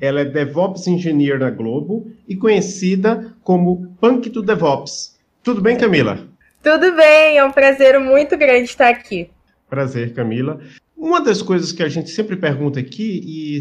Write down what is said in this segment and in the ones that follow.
Ela é DevOps Engineer na Globo e conhecida como Punk do DevOps. Tudo bem, Camila? Tudo bem, é um prazer muito grande estar aqui. Prazer, Camila. Uma das coisas que a gente sempre pergunta aqui, e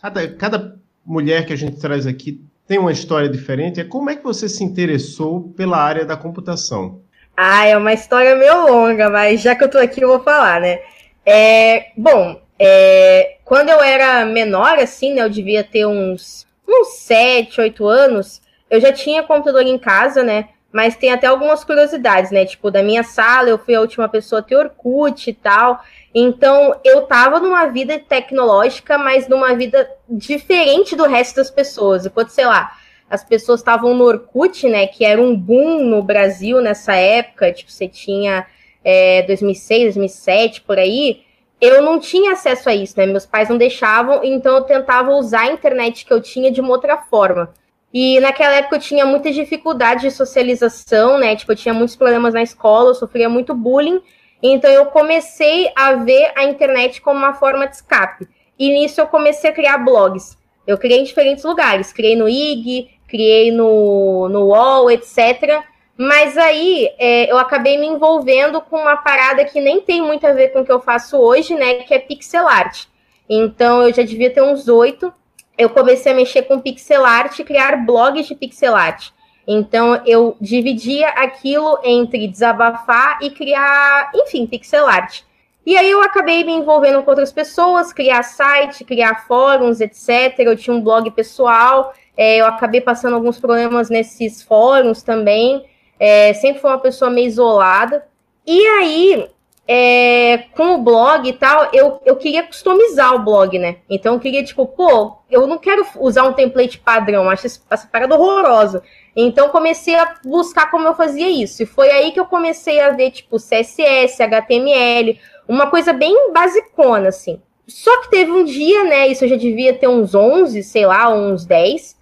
cada, cada mulher que a gente traz aqui tem uma história diferente, é como é que você se interessou pela área da computação? Ah, é uma história meio longa, mas já que eu tô aqui eu vou falar, né? É, bom, é, quando eu era menor, assim, né, eu devia ter uns, uns 7, 8 anos, eu já tinha computador em casa, né? Mas tem até algumas curiosidades, né? Tipo, da minha sala, eu fui a última pessoa a ter Orkut e tal. Então, eu tava numa vida tecnológica, mas numa vida diferente do resto das pessoas. Enquanto, sei lá, as pessoas estavam no Orkut, né? Que era um boom no Brasil nessa época. Tipo, você tinha é, 2006, 2007, por aí eu não tinha acesso a isso, né? Meus pais não deixavam, então eu tentava usar a internet que eu tinha de uma outra forma. E naquela época eu tinha muita dificuldade de socialização, né? Tipo, eu tinha muitos problemas na escola, eu sofria muito bullying. Então eu comecei a ver a internet como uma forma de escape. E nisso eu comecei a criar blogs. Eu criei em diferentes lugares. Criei no IG, criei no, no UOL, etc. Mas aí é, eu acabei me envolvendo com uma parada que nem tem muito a ver com o que eu faço hoje, né? Que é pixel art. Então eu já devia ter uns oito. Eu comecei a mexer com pixel art criar blogs de pixel art. Então eu dividia aquilo entre desabafar e criar, enfim, pixel art. E aí eu acabei me envolvendo com outras pessoas, criar site, criar fóruns, etc. Eu tinha um blog pessoal, é, eu acabei passando alguns problemas nesses fóruns também. É, sempre foi uma pessoa meio isolada. E aí, é, com o blog e tal, eu, eu queria customizar o blog, né? Então eu queria, tipo, pô, eu não quero usar um template padrão, acho essa parada horrorosa. Então comecei a buscar como eu fazia isso. E foi aí que eu comecei a ver, tipo, CSS, HTML, uma coisa bem basicona, assim. Só que teve um dia, né? Isso eu já devia ter uns 11, sei lá, uns 10.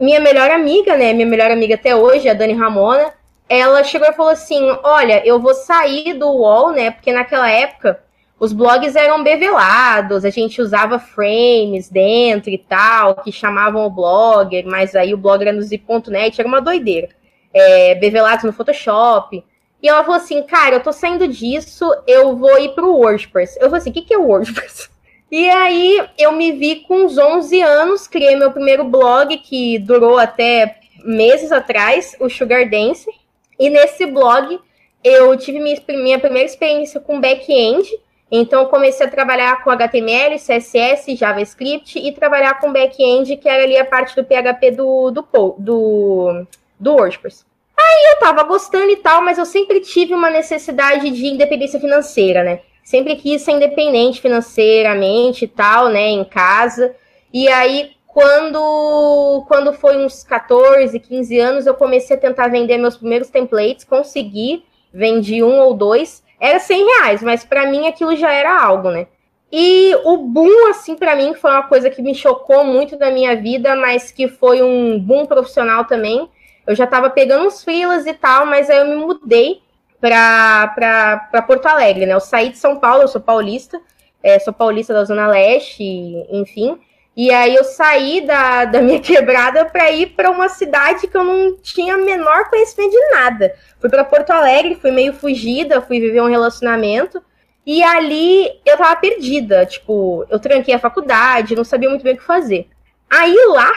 Minha melhor amiga, né? Minha melhor amiga até hoje, a Dani Ramona ela chegou e falou assim: Olha, eu vou sair do UOL, né? Porque naquela época os blogs eram bevelados, a gente usava frames dentro e tal, que chamavam o blogger, mas aí o blogger era no zip.net, era uma doideira. É, bevelados no Photoshop. E ela falou assim: Cara, eu tô saindo disso, eu vou ir pro WordPress. Eu falei assim: O que, que é o WordPress? E aí eu me vi com uns 11 anos, criei meu primeiro blog que durou até meses atrás, o Sugar Dance. E nesse blog eu tive minha, primeira experiência com back-end. Então comecei a trabalhar com HTML, CSS, JavaScript e trabalhar com back-end, que era ali a parte do PHP do, do, do, do WordPress. Aí eu tava gostando e tal, mas eu sempre tive uma necessidade de independência financeira, né? Sempre quis ser independente financeiramente e tal, né, em casa. E aí quando, quando foi uns 14, 15 anos, eu comecei a tentar vender meus primeiros templates, consegui, vendi um ou dois, era 100 reais, mas para mim aquilo já era algo, né? E o boom, assim, para mim, foi uma coisa que me chocou muito na minha vida, mas que foi um boom profissional também. Eu já estava pegando uns freelas e tal, mas aí eu me mudei para Porto Alegre, né? Eu saí de São Paulo, eu sou paulista, é, sou paulista da Zona Leste, enfim. E aí eu saí da, da minha quebrada para ir para uma cidade que eu não tinha menor conhecimento de nada. Fui para Porto Alegre, fui meio fugida, fui viver um relacionamento. E ali eu tava perdida, tipo, eu tranquei a faculdade, não sabia muito bem o que fazer. Aí lá,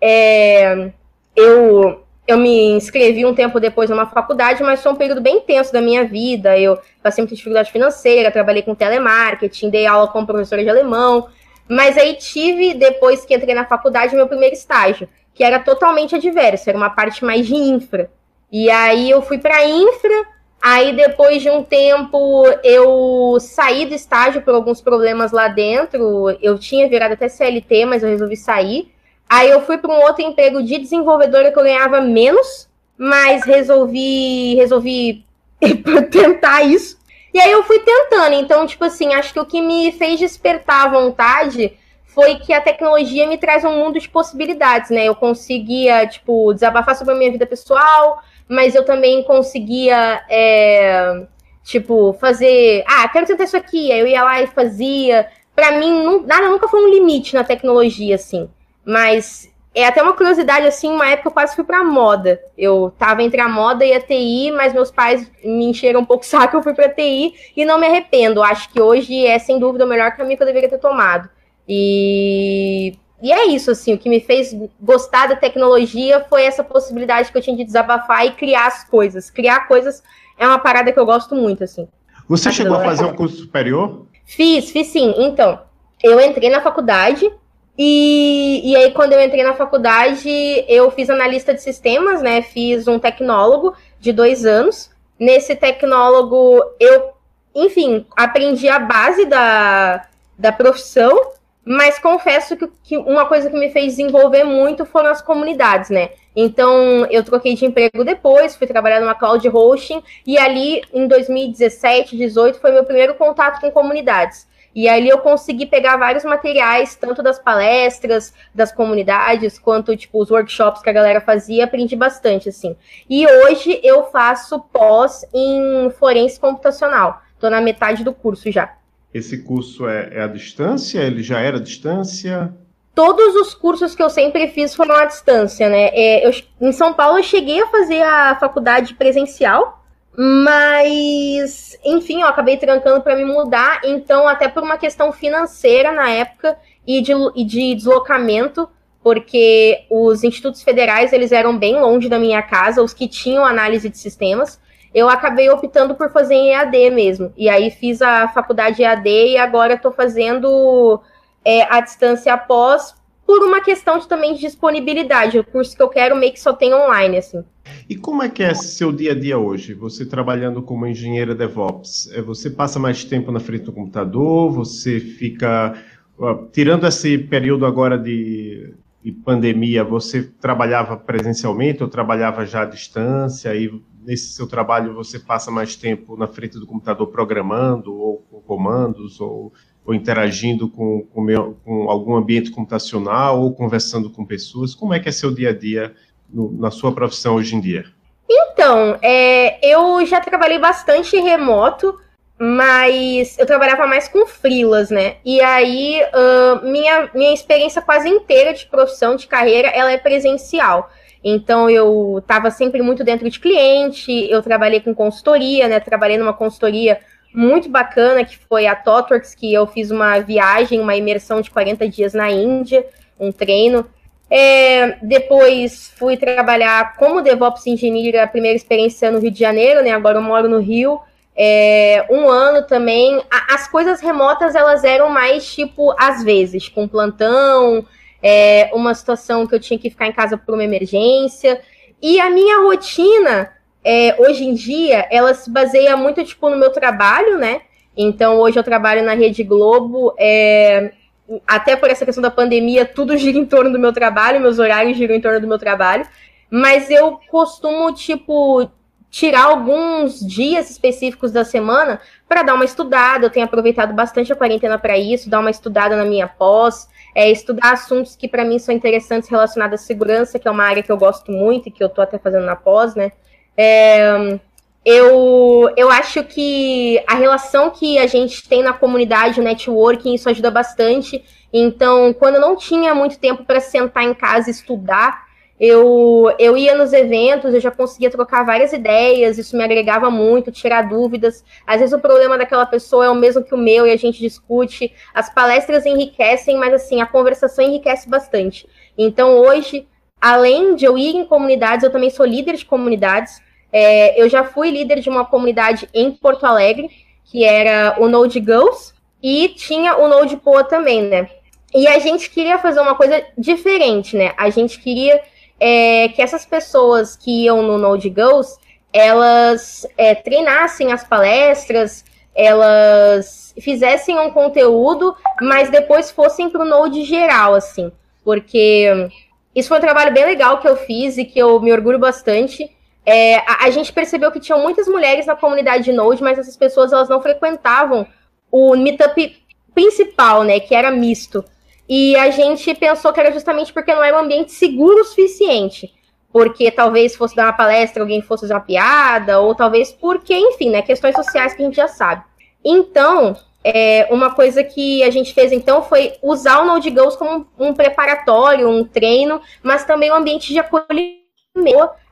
é, eu, eu me inscrevi um tempo depois numa faculdade, mas foi um período bem intenso da minha vida. Eu passei muita dificuldade financeira, trabalhei com telemarketing, dei aula como professora de alemão. Mas aí tive, depois que entrei na faculdade, meu primeiro estágio, que era totalmente adverso, era uma parte mais de infra. E aí eu fui para infra, Aí, depois de um tempo, eu saí do estágio por alguns problemas lá dentro. Eu tinha virado até CLT, mas eu resolvi sair. Aí, eu fui para um outro emprego de desenvolvedora que eu ganhava menos, mas resolvi, resolvi tentar isso. E aí, eu fui tentando. Então, tipo assim, acho que o que me fez despertar a vontade foi que a tecnologia me traz um mundo de possibilidades, né? Eu conseguia, tipo, desabafar sobre a minha vida pessoal mas eu também conseguia, é, tipo, fazer. Ah, quero tentar isso aqui. Aí eu ia lá e fazia. Para mim, não, nada nunca foi um limite na tecnologia, assim. Mas é até uma curiosidade, assim, uma época eu quase fui pra moda. Eu tava entre a moda e a TI, mas meus pais me encheram um pouco o saco, eu fui pra TI e não me arrependo. Acho que hoje é, sem dúvida, o melhor caminho que eu deveria ter tomado. E e é isso, assim, o que me fez gostar da tecnologia foi essa possibilidade que eu tinha de desabafar e criar as coisas. Criar coisas é uma parada que eu gosto muito, assim. Você chegou a fazer um curso superior? Fiz, fiz sim. Então, eu entrei na faculdade e, e aí quando eu entrei na faculdade, eu fiz analista de sistemas, né? Fiz um tecnólogo de dois anos. Nesse tecnólogo, eu, enfim, aprendi a base da, da profissão mas confesso que, que, uma coisa que me fez desenvolver muito foram as comunidades, né? Então, eu troquei de emprego depois, fui trabalhar numa cloud hosting, e ali, em 2017, 2018, foi meu primeiro contato com comunidades. E ali eu consegui pegar vários materiais, tanto das palestras, das comunidades, quanto, tipo, os workshops que a galera fazia, aprendi bastante, assim. E hoje eu faço pós em forense computacional. Tô na metade do curso já. Esse curso é, é à distância? Ele já era à distância? Todos os cursos que eu sempre fiz foram à distância, né? É, eu, em São Paulo eu cheguei a fazer a faculdade presencial, mas, enfim, eu acabei trancando para me mudar. Então, até por uma questão financeira na época e de, e de deslocamento, porque os institutos federais eles eram bem longe da minha casa, os que tinham análise de sistemas eu acabei optando por fazer em EAD mesmo. E aí fiz a faculdade EAD e agora estou fazendo é, a distância após por uma questão de, também de disponibilidade. O curso que eu quero meio que só tem online, assim. E como é que é seu dia a dia hoje? Você trabalhando como engenheira DevOps, é, você passa mais tempo na frente do computador? Você fica tirando esse período agora de, de, pandemia, você trabalhava presencialmente ou trabalhava já à distância? E nesse seu trabalho você passa mais tempo na frente do computador programando ou com comandos ou, ou interagindo com, com, meu, com, algum ambiente computacional ou conversando com pessoas? Como é que é seu dia a dia no, na sua profissão hoje em dia? Então, é, eu já trabalhei bastante remoto, mas eu trabalhava mais com frilas, né? E aí, uh, minha, minha experiência quase inteira de profissão, de carreira, ela é presencial. Então eu estava sempre muito dentro de cliente, eu trabalhei com consultoria, né? Trabalhei numa consultoria muito bacana que foi a Totworks, que eu fiz uma viagem, uma imersão de 40 dias na Índia, um treino. É, depois fui trabalhar como DevOps Engineer, a primeira experiência no Rio de Janeiro, né? Agora eu moro no Rio. É, um ano também. as coisas remotas elas eram mais tipo às vezes, com plantão, é, uma situação que eu tinha que ficar em casa por uma emergência. E a minha rotina, é, hoje em dia, ela se baseia muito, tipo, no meu trabalho, né? Então, hoje eu trabalho na Rede Globo, é, até por essa questão da pandemia, tudo gira em torno do meu trabalho, meus horários giram em torno do meu trabalho. Mas eu costumo, tipo, tirar alguns dias específicos da semana para dar uma estudada. Eu tenho aproveitado bastante a quarentena para isso, dar uma estudada na minha pós é estudar assuntos que para mim são interessantes relacionados à segurança, que é uma área que eu gosto muito e que eu estou até fazendo na pós, né? É, eu, eu acho que a relação que a gente tem na comunidade, o networking, isso ajuda bastante. Então, quando eu não tinha muito tempo para sentar em casa e estudar, eu, eu ia nos eventos, eu já conseguia trocar várias ideias, isso me agregava muito, tirar dúvidas. Às vezes o problema daquela pessoa é o mesmo que o meu e a gente discute. As palestras enriquecem, mas assim, a conversação enriquece bastante. Então hoje, além de eu ir em comunidades, eu também sou líder de comunidades. É, eu já fui líder de uma comunidade em Porto Alegre, que era o Node Girls, e tinha o Node Poa também, né? E a gente queria fazer uma coisa diferente, né? A gente queria é, que essas pessoas que iam no Node Girls, elas é, treinassem as palestras, elas fizessem um conteúdo, mas depois fossem para o Node geral, assim. Porque isso foi um trabalho bem legal que eu fiz e que eu me orgulho bastante. É, a, a, gente percebeu que tinham muitas mulheres na comunidade de Node, mas essas pessoas elas não frequentavam o meetup principal, né, que era misto. E a gente pensou que era justamente porque não era um ambiente seguro o suficiente. Porque talvez fosse dar uma palestra, alguém fosse fazer uma piada, ou talvez porque, enfim, né, questões sociais que a gente já sabe. Então, é, uma coisa que a gente fez então foi usar o Node Girls como um, um preparatório, um treino, mas também um ambiente de acolhimento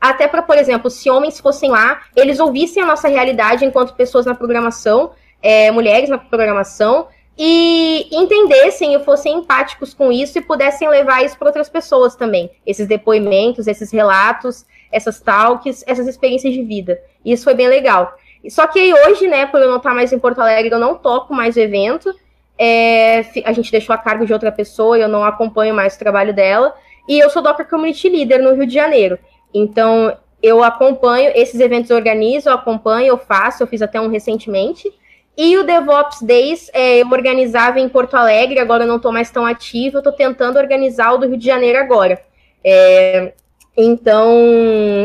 até para, por exemplo, se homens fossem lá, eles ouvissem a nossa realidade enquanto pessoas na programação, é, mulheres na programação, e entendessem e fossem empáticos com isso e pudessem levar isso para outras pessoas também. Esses depoimentos, esses relatos, essas talks, essas experiências de vida. Isso foi bem legal. Só que aí hoje, né, por eu não estar mais em Porto Alegre, eu não toco mais o evento. É, a gente deixou a cargo de outra pessoa, eu não acompanho mais o trabalho dela. E eu sou Docker Community Leader no Rio de Janeiro. Então, eu acompanho esses eventos, eu organizo, eu acompanho, eu faço, eu fiz até um recentemente. E o DevOps Days é, eu organizava em Porto Alegre, agora eu não estou mais tão ativo, eu estou tentando organizar o do Rio de Janeiro agora. É, então,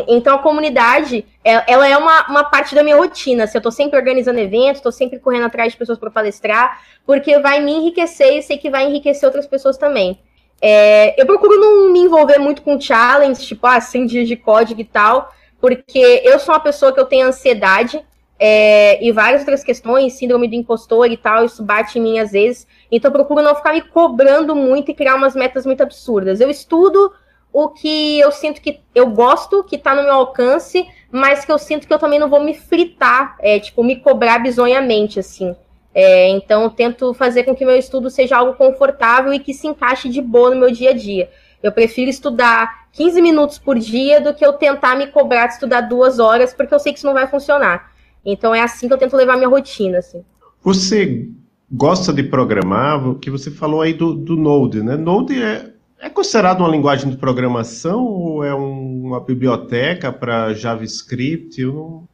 então a comunidade, é, ela é uma, uma parte da minha rotina. Assim, eu estou sempre organizando eventos, estou sempre correndo atrás de pessoas para palestrar, porque vai me enriquecer e sei que vai enriquecer outras pessoas também. É, eu procuro não me envolver muito com challenge, tipo, ah, 100 dias de código e tal, porque eu sou uma pessoa que eu tenho ansiedade, é, e várias outras questões, síndrome do impostor e tal, isso bate em mim às vezes. Então eu procuro não ficar me cobrando muito e criar umas metas muito absurdas. Eu estudo o que eu sinto que eu gosto, que tá no meu alcance, mas que eu sinto que eu também não vou me fritar, é, tipo, me cobrar bizonhamente, assim. É, então tento fazer com que meu estudo seja algo confortável e que se encaixe de boa no meu dia a dia. Eu prefiro estudar 15 minutos por dia do que eu tentar me cobrar de estudar duas horas, porque eu sei que isso não vai funcionar. Então é assim que eu tento levar minha rotina, assim. Você gosta de programar? Que você falou aí do, do Node, né? Node é, é considerado uma linguagem de programação ou é um, uma biblioteca para JavaScript? Eu não,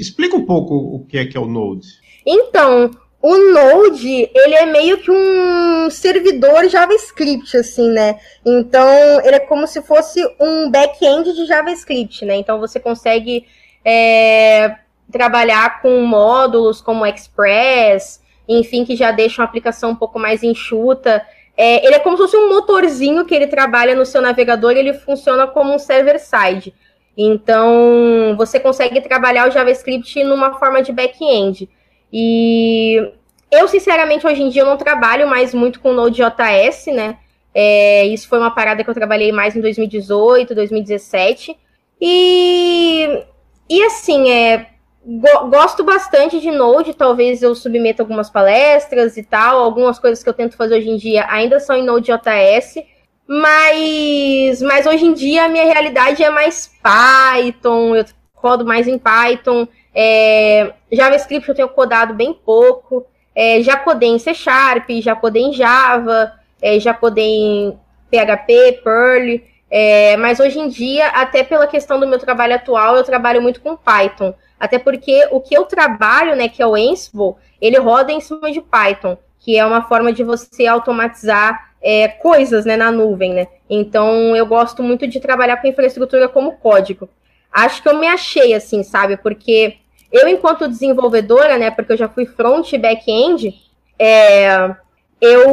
Explica um pouco o que é que é o Node. Então, o Node, ele é meio que um servidor JavaScript, assim, né? Então, ele é como se fosse um back-end de JavaScript, né? Então, você consegue é, trabalhar com módulos como Express, enfim, que já deixa uma aplicação um pouco mais enxuta. É, ele é como se fosse um motorzinho que ele trabalha no seu navegador e ele funciona como um server-side. Então, você consegue trabalhar o JavaScript numa forma de back-end. E eu, sinceramente, hoje em dia eu não trabalho mais muito com Node.js, né? É, isso foi uma parada que eu trabalhei mais em 2018, 2017. E, e assim, é, Go gosto bastante de Node, talvez eu submeta algumas palestras e tal. Algumas coisas que eu tento fazer hoje em dia ainda são em Node.js, mas, mas hoje em dia a minha realidade é mais Python, eu codo mais em Python. É, JavaScript eu tenho codado bem pouco. É, já codei em C Sharp, já codei em Java, é, já codei em PHP, Perl. É, mas hoje em dia, até pela questão do meu trabalho atual, eu trabalho muito com Python. Até porque o que eu trabalho, né, que é o Ansible, ele roda em cima de Python, que é uma forma de você automatizar é, coisas né, na nuvem, né? Então eu gosto muito de trabalhar com infraestrutura como código. Acho que eu me achei assim, sabe? Porque eu, enquanto desenvolvedora, né? Porque eu já fui front e back-end, é, eu.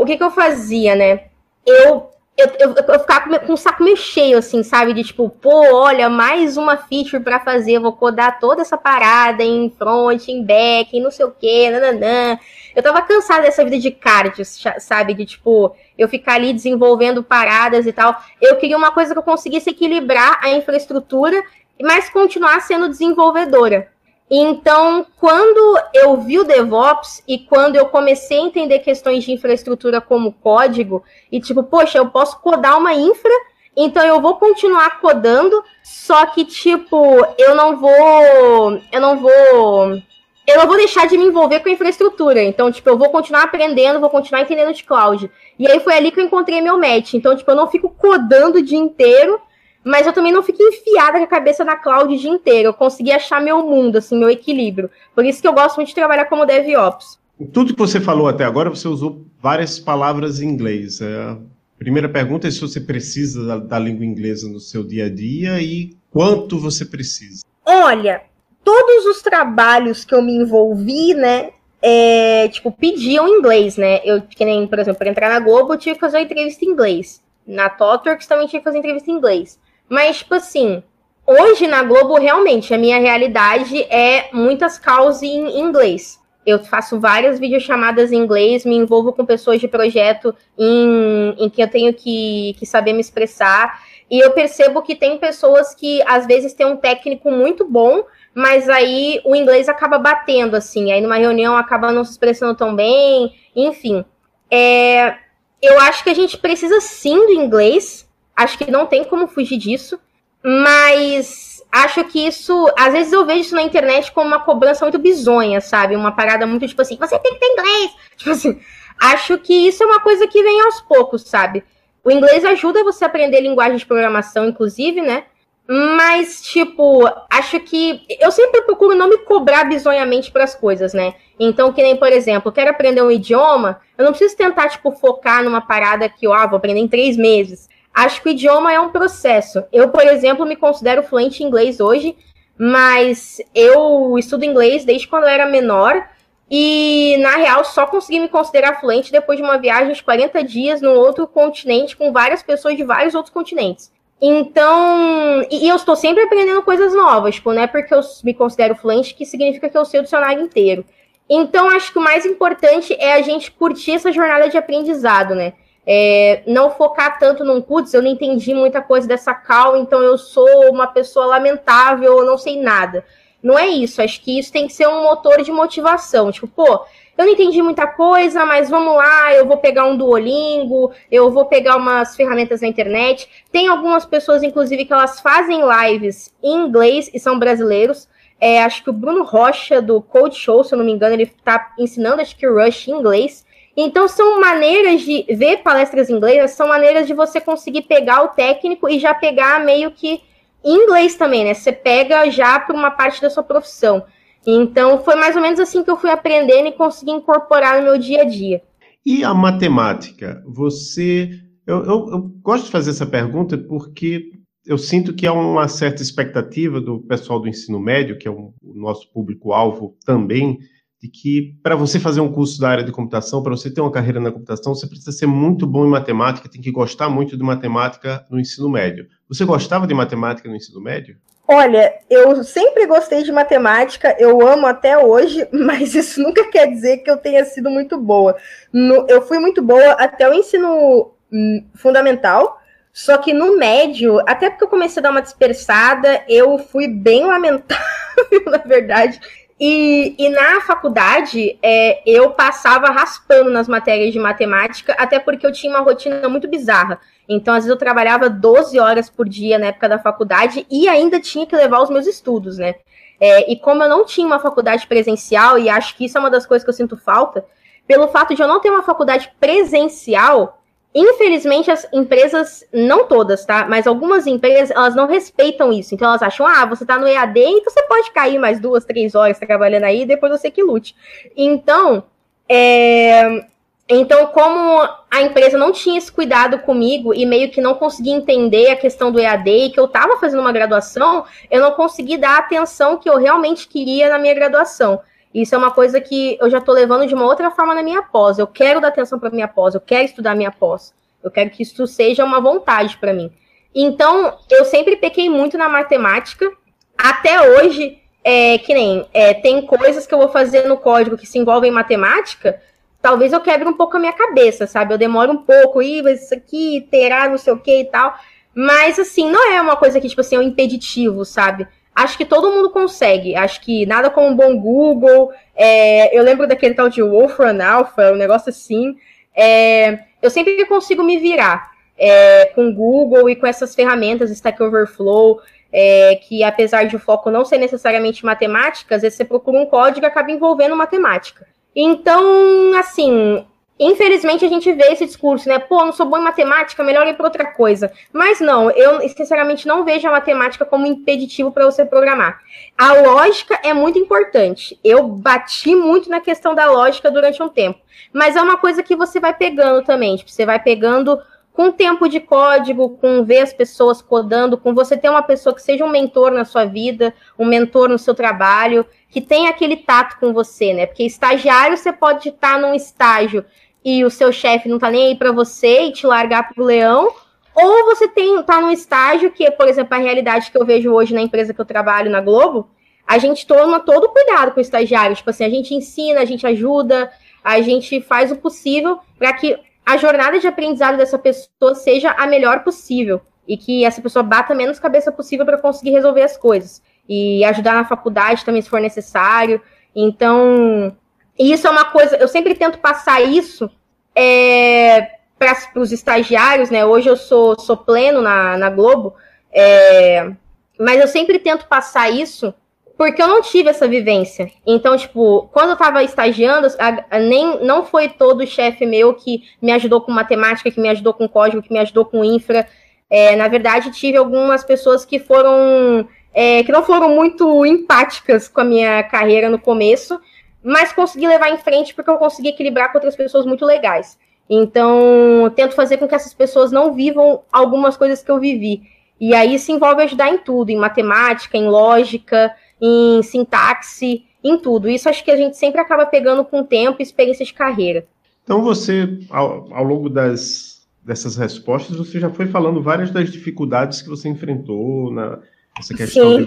O que, que eu fazia, né? Eu eu, eu, eu ficava com, o saco meio cheio, assim, sabe? De tipo, pô, olha, mais uma feature para fazer, vou codar toda essa parada em front, em back, em não sei o quê, nananã. Eu tava cansada dessa vida de cardio, sabe? De tipo, eu ficar ali desenvolvendo paradas e tal. Eu queria uma coisa que eu conseguisse equilibrar a infraestrutura, mas continuar sendo desenvolvedora. Então, quando eu vi o DevOps e quando eu comecei a entender questões de infraestrutura como código, e tipo, poxa, eu posso codar uma infra, então eu vou continuar codando, só que tipo, eu não vou, eu não vou, eu não vou deixar de me envolver com a infraestrutura. Então, tipo, eu vou continuar aprendendo, vou continuar entendendo de cloud. E aí foi ali que eu encontrei meu match. Então, tipo, eu não fico codando o dia inteiro, mas eu também não fiquei enfiada com a cabeça na cloud o dia inteiro. Eu consegui achar meu mundo, assim, meu equilíbrio. Por isso que eu gosto muito de trabalhar como DevOps. Tudo que você falou até agora, você usou várias palavras em inglês. É, a primeira pergunta é se você precisa da, da língua inglesa no seu dia a dia e quanto você precisa. Olha, todos os trabalhos que eu me envolvi, né, é, tipo, pediam inglês, né? Eu, que nem, por exemplo, para entrar na Globo, eu tive que fazer uma entrevista em inglês. Na Totworks também tinha que fazer entrevista em inglês. Mas, tipo assim, hoje na Globo, realmente, a minha realidade é muitas causas em inglês. Eu faço várias videochamadas em inglês, me envolvo com pessoas de projeto em, em que eu tenho que, que saber me expressar. E eu percebo que tem pessoas que às vezes têm um técnico muito bom, mas aí o inglês acaba batendo, assim. Aí numa reunião acaba não se expressando tão bem, enfim. É, eu acho que a gente precisa sim do inglês, acho que não tem como fugir disso, mas acho que isso, às vezes eu vejo isso na internet como uma cobrança muito bizonha, sabe? Uma parada muito tipo assim, você tem que ter inglês. Tipo assim, acho que isso é uma coisa que vem aos poucos, sabe? O inglês ajuda você a aprender linguagem de programação, inclusive, né? Mas, tipo, acho que. Eu sempre procuro não me cobrar bizonhamente para as coisas, né? Então, que nem, por exemplo, quero aprender um idioma, eu não preciso tentar, tipo, focar numa parada que, ó, ah, vou aprender em três meses. Acho que o idioma é um processo. Eu, por exemplo, me considero fluente em inglês hoje, mas eu estudo inglês desde quando eu era menor. E, na real, só consegui me considerar fluente depois de uma viagem de 40 dias num outro continente com várias pessoas de vários outros continentes. Então, e, eu estou sempre aprendendo coisas novas, tipo, não é porque eu me considero fluente que significa que eu sei o dicionário inteiro. Então, acho que o mais importante é a gente curtir essa jornada de aprendizado, né? É, não focar tanto num putz, eu não entendi muita coisa dessa cal, então eu sou uma pessoa lamentável, eu não sei nada. Não é isso, acho que isso tem que ser um motor de motivação. Tipo, pô, eu não entendi muita coisa, mas vamos lá, eu vou pegar um Duolingo, eu vou pegar umas ferramentas na internet. Tem algumas pessoas, inclusive, que elas fazem lives em inglês e são brasileiros. É, acho que o Bruno Rocha, do Code Show, se eu não me engano, ele está ensinando, acho que Rush em inglês. Então, são maneiras de ver palestras inglês, são maneiras de você conseguir pegar o técnico e já pegar meio que em inglês também, né? Você pega já para uma parte da sua profissão. Então, foi mais ou menos assim que eu fui aprendendo e consegui incorporar no meu dia a dia. E a matemática? Você. Eu, eu, eu gosto de fazer essa pergunta porque eu sinto que há uma certa expectativa do pessoal do ensino médio, que é o nosso público-alvo também, de que para você fazer um curso da área de computação, para você ter uma carreira na computação, você precisa ser muito bom em matemática, tem que gostar muito de matemática no ensino médio. Você gostava de matemática no ensino médio? Olha, eu sempre gostei de matemática, eu amo até hoje, mas isso nunca quer dizer que eu tenha sido muito boa. No, eu fui muito boa até o ensino hum, fundamental, só que no médio, até porque eu comecei a dar uma dispersada, eu fui bem lamentável, na verdade. E, e na faculdade, é, eu passava raspando nas matérias de matemática, até porque eu tinha uma rotina muito bizarra. Então, às vezes, eu trabalhava 12 horas por dia na época da faculdade e ainda tinha que levar os meus estudos, né? É, e como eu não tinha uma faculdade presencial, e acho que isso é uma das coisas que eu sinto falta, pelo fato de eu não ter uma faculdade presencial, infelizmente as empresas, não todas, tá? Mas algumas empresas, elas não respeitam isso. Então elas acham, ah, você tá no EAD, então você pode cair mais duas, três horas trabalhando aí, depois você que lute. Então, é, então, como a empresa não tinha esse cuidado comigo e meio que não conseguia entender a questão do EAD e que eu estava fazendo uma graduação, eu não consegui dar a atenção que eu realmente queria na minha graduação. Isso é uma coisa que eu já estou levando de uma outra forma na minha pós. Eu quero dar atenção para minha pós, eu quero estudar minha pós. Eu quero que isso seja uma vontade para mim. Então, eu sempre pequei muito na matemática. Até hoje, é, que nem é, tem coisas que eu vou fazer no código que se envolvem em matemática talvez eu quebre um pouco a minha cabeça, sabe? Eu demoro um pouco, mas isso aqui terá não sei o que e tal. Mas, assim, não é uma coisa que, tipo assim, é um impeditivo, sabe? Acho que todo mundo consegue. Acho que nada como um bom Google. É, eu lembro daquele tal de Wolfram Alpha, um negócio assim. É, eu sempre consigo me virar é, com Google e com essas ferramentas, Stack Overflow, é, que apesar de o foco não ser necessariamente matemática, às vezes você procura um código e acaba envolvendo matemática. Então, assim, Infelizmente a gente vê esse discurso, né? Pô, não sou bom em matemática, melhor ir para outra coisa. Mas não, eu sinceramente não vejo a matemática como impeditivo para você programar. A lógica é muito importante. Eu bati muito na questão da lógica durante um tempo, mas é uma coisa que você vai pegando também. Tipo, você vai pegando com tempo de código, com ver as pessoas codando, com você ter uma pessoa que seja um mentor na sua vida, um mentor no seu trabalho, que tenha aquele tato com você, né? Porque estagiário você pode estar num estágio e o seu chefe não tá nem aí para você e te largar pro leão, ou você tem tá num estágio que, por exemplo, a realidade que eu vejo hoje na empresa que eu trabalho na Globo, a gente toma todo cuidado com o estagiário, tipo assim, a gente ensina, a gente ajuda, a gente faz o possível para que a jornada de aprendizado dessa pessoa seja a melhor possível e que essa pessoa bata menos cabeça possível para conseguir resolver as coisas e ajudar na faculdade também se for necessário. Então, isso é uma coisa, eu sempre tento passar isso é, para os estagiários, né? Hoje eu sou, sou pleno na, na Globo, é, mas eu sempre tento passar isso porque eu não tive essa vivência. Então, tipo, quando eu tava estagiando, a, a, nem não foi todo chefe meu que me ajudou com matemática, que me ajudou com código, que me ajudou com infra. É, na verdade, tive algumas pessoas que foram é, que não foram muito empáticas com a minha carreira no começo, mas consegui levar em frente porque eu consegui equilibrar com outras pessoas muito legais. Então, tento fazer com que essas pessoas não vivam algumas coisas que eu vivi. E aí se envolve ajudar em tudo, em matemática, em lógica, em sintaxe, em tudo. Isso acho que a gente sempre acaba pegando com o tempo e experiência de carreira. Então você, ao, ao longo das, dessas respostas, você já foi falando várias das dificuldades que você enfrentou na essa questão de,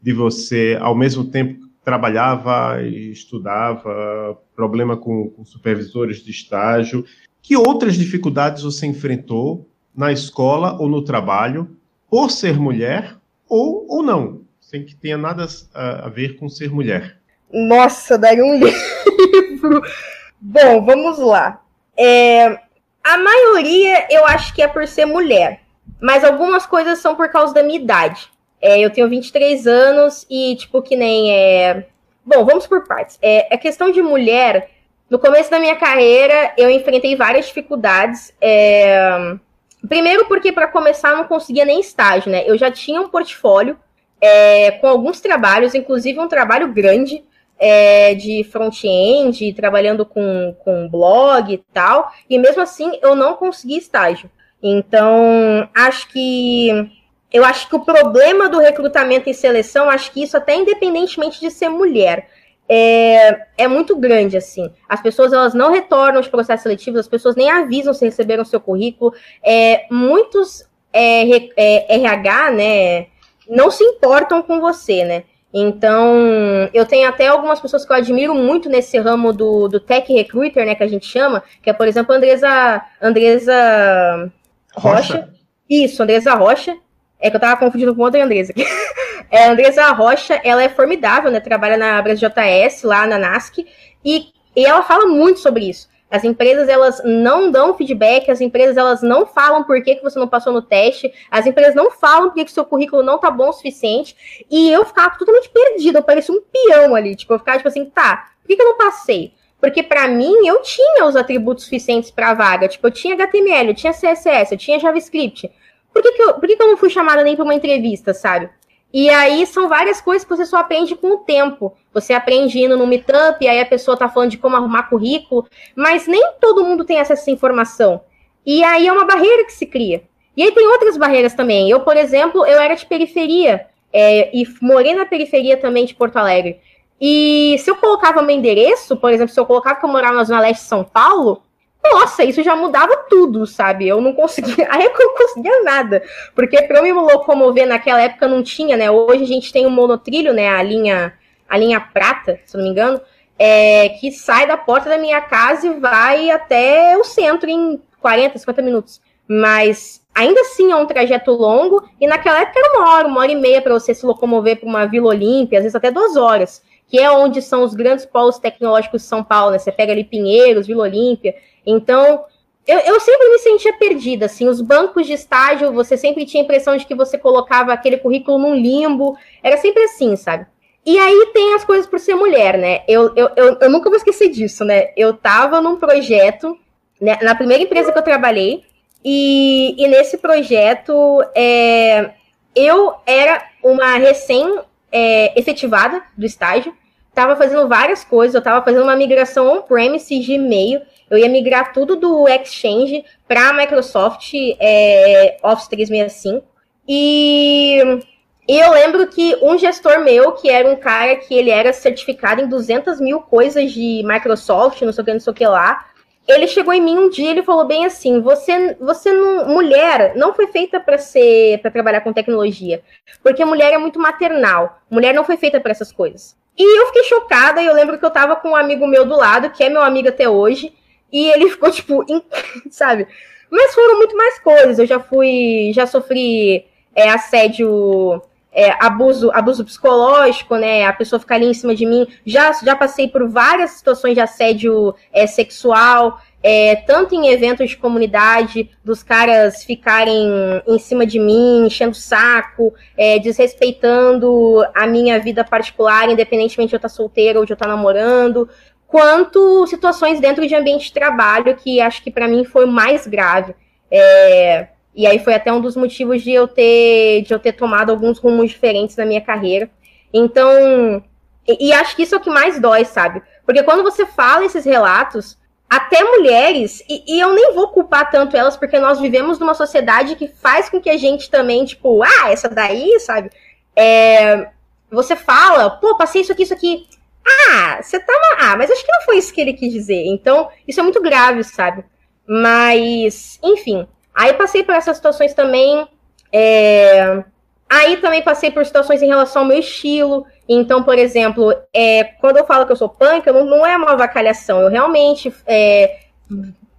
de, você, ao mesmo tempo, trabalhava e estudava, problema com, com supervisores de estágio. Que outras dificuldades você enfrentou na escola ou no trabalho por ser mulher ou, ou não? Sem que tenha nada a, a ver com ser mulher. Nossa, daria um livro. Bom, vamos lá. É, a maioria eu acho que é por ser mulher, mas algumas coisas são por causa da minha idade. É, eu tenho 23 anos e, tipo, que nem é. Bom, vamos por partes. É, a questão de mulher, no começo da minha carreira, eu enfrentei várias dificuldades. É... Primeiro, porque para começar eu não conseguia nem estágio, né? Eu já tinha um portfólio é, com alguns trabalhos, inclusive um trabalho grande é, de front-end, trabalhando com, com blog e tal, e mesmo assim eu não consegui estágio. Então, acho que eu acho que o problema do recrutamento e seleção, acho que isso até independentemente de ser mulher, é, é muito grande, assim. As pessoas, elas não retornam os processos seletivos, as pessoas nem avisam se receberam seu currículo. É, muitos é, RH, é, né, não se importam com você, né? Então, eu tenho até algumas pessoas que eu admiro muito nesse ramo do, do tech recruiter, né, que a gente chama, que é, por exemplo, a Andresa, Andresa Rocha. Rocha. Isso, Andresa Rocha. É que eu tava confundindo com outra Andresa aqui. É, a Andresa Rocha, ela é formidável, né? Trabalha na JS, lá na NASC, e, e ela fala muito sobre isso. As empresas elas não dão feedback, as empresas elas não falam por que, que você não passou no teste, as empresas não falam por que, que seu currículo não tá bom o suficiente. E eu ficava totalmente perdida, eu parecia um peão ali. Tipo, eu ficava tipo assim, tá, por que, que eu não passei? Porque para mim eu tinha os atributos suficientes para a vaga. Tipo, eu tinha HTML, eu tinha CSS, eu tinha JavaScript. Por que, que, eu, por que, que eu não fui chamada nem para uma entrevista, sabe? E aí são várias coisas que você só aprende com o tempo. Você aprende indo no meetup, aí a pessoa tá falando de como arrumar currículo, mas nem todo mundo tem acesso essa informação. E aí é uma barreira que se cria. E aí tem outras barreiras também. Eu, por exemplo, eu era de periferia, é, e morei na periferia também de Porto Alegre. E se eu colocava meu endereço, por exemplo, se eu colocava que eu morava na Zona Leste de São Paulo, nossa, isso já mudava tudo, sabe? Eu não conseguia, aí eu não conseguia nada, porque para eu me locomover naquela época não tinha, né? Hoje a gente tem um monotrilho, né? A linha, a linha prata, se não me engano, é, que sai da porta da minha casa e vai até o centro em 40, 50 minutos. Mas ainda assim é um trajeto longo e naquela época era uma hora, uma hora e meia para você se locomover para uma Vila Olímpia, às vezes até duas horas que é onde são os grandes polos tecnológicos de São Paulo, né? Você pega ali Pinheiros, Vila Olímpia, então, eu, eu, sempre me sentia perdida, assim, os bancos de estágio, você sempre tinha a impressão de que você colocava aquele currículo num limbo, era sempre assim, sabe? E aí tem as coisas por ser mulher, né? Eu, eu, eu, eu nunca vou esquecer disso, né? Eu tava num projeto né, na primeira empresa que eu trabalhei. E, e nesse projeto, é, eu era uma recém é, do estágio, estava fazendo várias coisas, eu estava fazendo uma migração on-premise de e-mail, eu ia migrar tudo do Exchange para a Microsoft é, Office 365. E, e eu lembro que um gestor meu, que era um cara que ele era certificado em 200 mil coisas de Microsoft, não sei o que, não sei o que lá, ele chegou em mim um dia ele falou bem assim: você, você não, mulher não foi feita para ser para trabalhar com tecnologia, porque mulher é muito maternal. Mulher não foi feita para essas coisas. E eu fiquei chocada. E eu lembro que eu tava com um amigo meu do lado, que é meu amigo até hoje, e ele ficou tipo, sabe? Mas foram muito mais coisas. Eu já fui, já sofri é, assédio é, abuso, abuso psicológico, né? A pessoa ficar ali em cima de mim. Já, já passei por várias situações de assédio é, sexual, é, tanto em eventos de comunidade, dos caras ficarem em cima de mim, enchendo o saco, é, desrespeitando a minha vida particular, independentemente de eu estar solteira ou de eu estar namorando, quanto situações dentro de ambiente de trabalho, que acho que para mim foi mais grave. É, e aí foi até um dos motivos de eu ter, de eu ter tomado alguns rumos diferentes na minha carreira. Então, e, e acho que isso é o que mais dói, sabe? Porque quando você fala esses relatos, até mulheres, e, e, eu nem vou culpar tanto elas, porque nós vivemos numa sociedade que faz com que a gente também, tipo, ah, essa daí, sabe? É, você fala, pô, passei isso aqui, isso aqui. Ah, você tava. Ah, mas acho que não foi isso que ele quis dizer. Então, isso é muito grave, sabe? Mas, enfim. Aí passei por essas situações também. É... Aí também passei por situações em relação ao meu estilo. Então, por exemplo, é, quando eu falo que eu sou punk, não, não é uma avacalhação. Eu realmente é,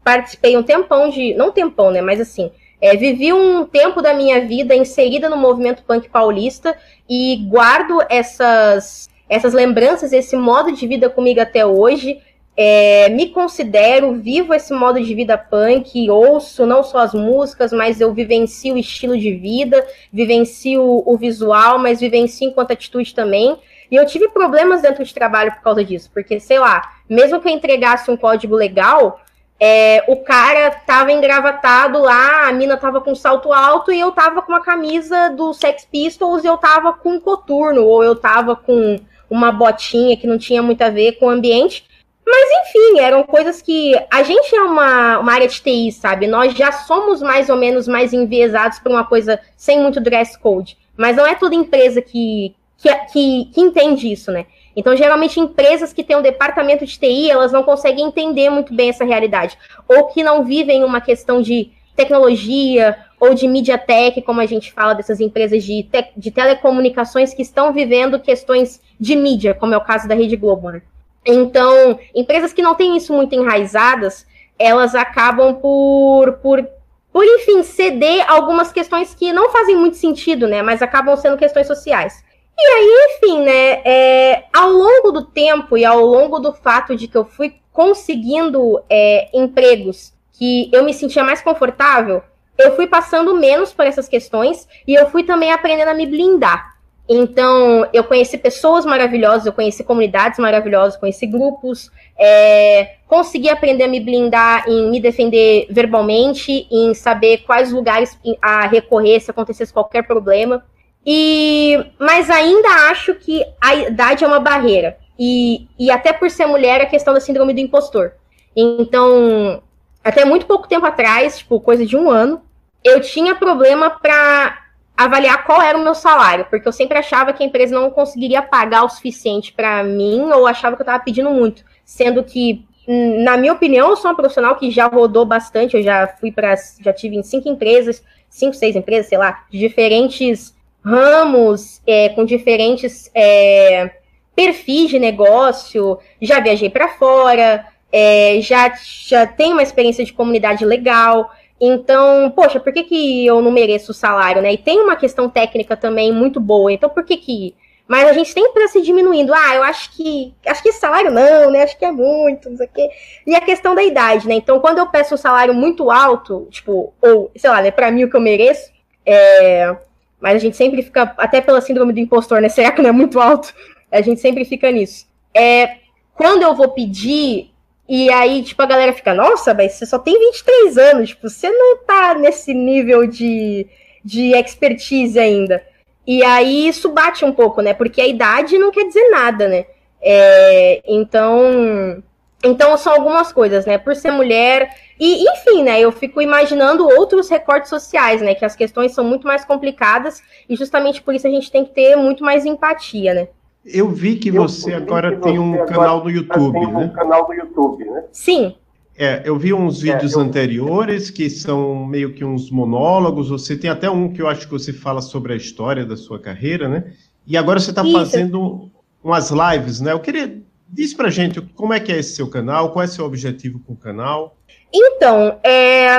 participei um tempão de. Não tempão, né? Mas assim. É, vivi um tempo da minha vida inserida no movimento punk paulista e guardo essas, essas lembranças, esse modo de vida comigo até hoje. É, me considero, vivo esse modo de vida punk, ouço não só as músicas, mas eu vivencio o estilo de vida, vivencio o visual, mas vivencio enquanto atitude também. E eu tive problemas dentro de trabalho por causa disso, porque, sei lá, mesmo que eu entregasse um código legal, é, o cara tava engravatado lá, a mina tava com salto alto e eu tava com uma camisa do Sex Pistols e eu tava com um coturno, ou eu tava com uma botinha que não tinha muito a ver com o ambiente. Mas enfim, eram coisas que. A gente é uma, uma área de TI, sabe? Nós já somos mais ou menos mais enviesados por uma coisa sem muito dress code. Mas não é toda empresa que, que, que, que entende isso, né? Então, geralmente, empresas que têm um departamento de TI, elas não conseguem entender muito bem essa realidade. Ou que não vivem uma questão de tecnologia ou de media tech, como a gente fala dessas empresas de, te de telecomunicações que estão vivendo questões de mídia, como é o caso da Rede Globo, né? Então, empresas que não têm isso muito enraizadas, elas acabam por, por, por, enfim, ceder algumas questões que não fazem muito sentido, né? Mas acabam sendo questões sociais. E aí, enfim, né? É, ao longo do tempo e ao longo do fato de que eu fui conseguindo é, empregos que eu me sentia mais confortável, eu fui passando menos por essas questões e eu fui também aprendendo a me blindar. Então, eu conheci pessoas maravilhosas, eu conheci comunidades maravilhosas, conheci grupos, é, consegui aprender a me blindar em me defender verbalmente, em saber quais lugares a recorrer se acontecesse qualquer problema. E, mas ainda acho que a idade é uma barreira. E, e até por ser mulher, a questão da síndrome do impostor. Então, até muito pouco tempo atrás, tipo, coisa de um ano, eu tinha problema para avaliar qual era o meu salário, porque eu sempre achava que a empresa não conseguiria pagar o suficiente para mim, ou achava que eu estava pedindo muito, sendo que na minha opinião, eu sou uma profissional que já rodou bastante, eu já fui para já tive em cinco empresas, cinco, seis empresas, sei lá, de diferentes ramos, é, com diferentes é, perfis de negócio, já viajei para fora, é, já, já tenho uma experiência de comunidade legal, então, poxa, por que, que eu não mereço o salário, né? E tem uma questão técnica também muito boa, então por que que. Mas a gente sempre se diminuindo. Ah, eu acho que. Acho que esse salário não, né? Acho que é muito, não sei o quê. E a questão da idade, né? Então, quando eu peço um salário muito alto, tipo, ou, sei lá, né, pra mim o que eu mereço, é. Mas a gente sempre fica, até pela síndrome do impostor, né? Será que não é muito alto? A gente sempre fica nisso. É, quando eu vou pedir, E aí, tipo, a galera fica, nossa, mas você só tem 23 anos, tipo, você não tá nesse nível de, de expertise ainda. E aí isso bate um pouco, né? Porque a idade não quer dizer nada, né? É, então, então são algumas coisas, né? Por ser mulher, e enfim, né? Eu fico imaginando outros recortes sociais, né? Que as questões são muito mais complicadas e justamente por isso a gente tem que ter muito mais empatia, né? Eu vi que você vi agora que tem um canal no YouTube, um né? canal no YouTube, né? Sim. É, eu vi uns vídeos é, eu... anteriores que são meio que uns monólogos. Você tem até um que eu acho que você fala sobre a história da sua carreira, né? E agora você está fazendo umas lives, né? Eu queria diz pra gente como é que é esse seu canal, qual é seu objetivo com o canal? Então, é,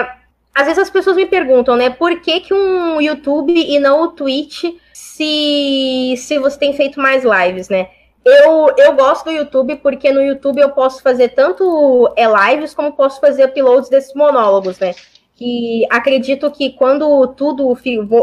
às vezes as pessoas me perguntam, né, por que, que um YouTube e não o Twitch se, se você tem feito mais lives, né? Eu, eu gosto do YouTube porque no YouTube eu posso fazer tanto é, lives como posso fazer uploads desses monólogos, né? Que acredito que quando tudo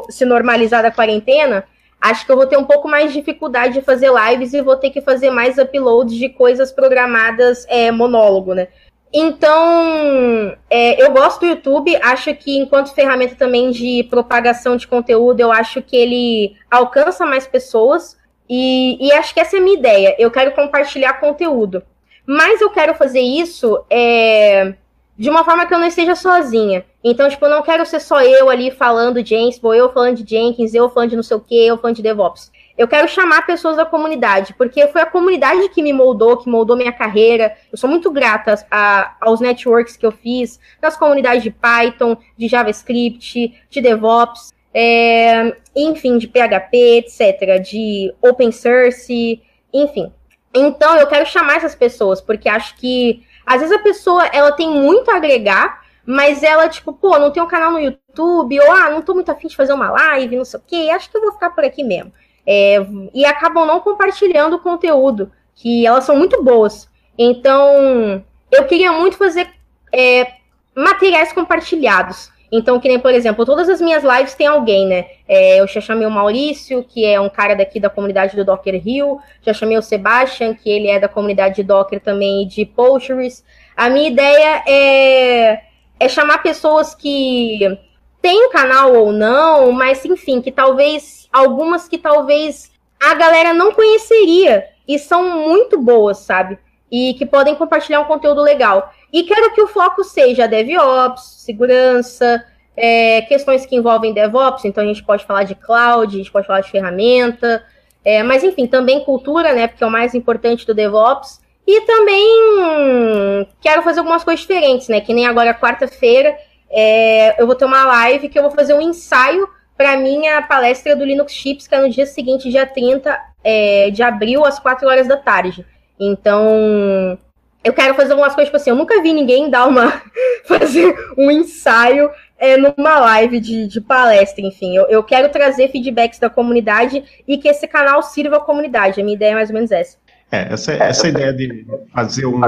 se normalizar da quarentena, acho que eu vou ter um pouco mais de dificuldade de fazer lives e vou ter que fazer mais uploads de coisas programadas é, monólogo, né? Então, é, eu gosto do YouTube, acho que enquanto ferramenta também de propagação de conteúdo, eu acho que ele alcança mais pessoas e, e acho que essa é a minha ideia. Eu quero compartilhar conteúdo, mas eu quero fazer isso é, de uma forma que eu não esteja sozinha. Então, tipo, eu não quero ser só eu ali falando de Ansible, eu falando de Jenkins, eu falando de não sei o que, eu falando de DevOps. Eu quero chamar pessoas da comunidade, porque foi a comunidade que me moldou, que moldou minha carreira. Eu sou muito grata a, aos networks que eu fiz, nas comunidades de Python, de JavaScript, de DevOps, é, enfim, de PHP, etc., de open source, enfim. Então, eu quero chamar essas pessoas, porque acho que às vezes a pessoa ela tem muito a agregar, mas ela, tipo, pô, não tem um canal no YouTube, ou ah, não tô muito afim de fazer uma live, não sei o quê, acho que eu vou ficar por aqui mesmo. É, e acabam não compartilhando o conteúdo, que elas são muito boas. Então, eu queria muito fazer é, materiais compartilhados. Então, que nem, por exemplo, todas as minhas lives tem alguém, né? É, eu já chamei o Maurício, que é um cara daqui da comunidade do Docker Hill. Já chamei o Sebastian, que ele é da comunidade de Docker também de Postgres. A minha ideia é, é chamar pessoas que um canal ou não, mas enfim, que talvez, algumas que talvez a galera não conheceria e são muito boas, sabe? E que podem compartilhar um conteúdo legal. E quero que o foco seja DevOps, segurança, é, questões que envolvem DevOps, então a gente pode falar de cloud, a gente pode falar de ferramenta, é, mas enfim, também cultura, né? Porque é o mais importante do DevOps. E também quero fazer algumas coisas diferentes, né? Que nem agora, quarta-feira, é, eu vou ter uma live que eu vou fazer um ensaio para minha palestra do Linux Chips, que é no dia seguinte, dia 30 é, de abril, às 4 horas da tarde. Então, eu quero fazer algumas coisas, tipo assim, eu nunca vi ninguém dar uma. fazer um ensaio é, numa live de, de palestra, enfim. Eu, eu, quero trazer feedbacks da comunidade e que esse canal sirva à comunidade. A minha ideia é mais ou menos essa. É, essa, essa ideia de fazer um,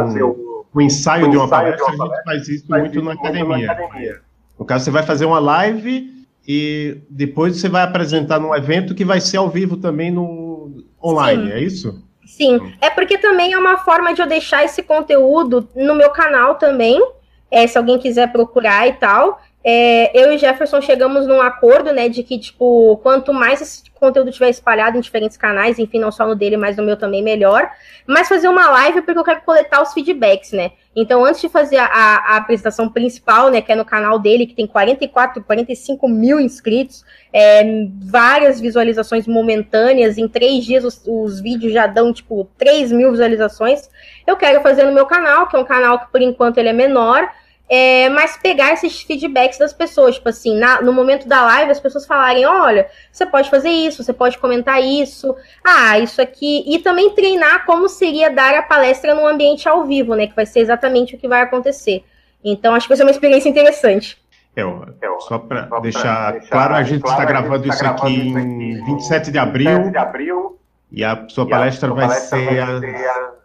um ensaio, de, uma palestra, de uma palestra, a gente faz isso faz muito, isso na, academia. na academia. No caso, você vai fazer uma live e depois você vai apresentar num evento que vai ser ao vivo também no online, Sim. é isso? Sim, é porque também é uma forma de eu deixar esse conteúdo no meu canal também. É, se alguém quiser procurar e tal. É, eu e Jefferson chegamos num acordo, né, de que, tipo, quanto mais esse conteúdo tiver espalhado em diferentes canais, enfim, não só no dele, mas no meu também, melhor. Mas fazer uma live porque eu quero coletar os feedbacks, né? Então, antes de fazer a, a, apresentação principal, né, que é no canal dele, que tem 44, 45 mil inscritos, é, várias visualizações momentâneas, em três dias os, os, vídeos já dão, tipo, 3 mil visualizações, eu quero fazer no meu canal, que é um canal que, por enquanto, ele é menor, é, mas pegar esses feedbacks das pessoas, tipo assim, na, no momento da live, as pessoas falarem, olha, você pode fazer isso, você pode comentar isso, ah, isso aqui, e também treinar como seria dar a palestra no ambiente ao vivo, né, que vai ser exatamente o que vai acontecer. Então, acho que vai ser uma experiência interessante. É, só para deixar, deixar, claro, a gente está gravando, tá isso, gravando aqui isso aqui em 27 de abril, 27 de abril e a sua palestra, a sua vai, palestra ser vai ser a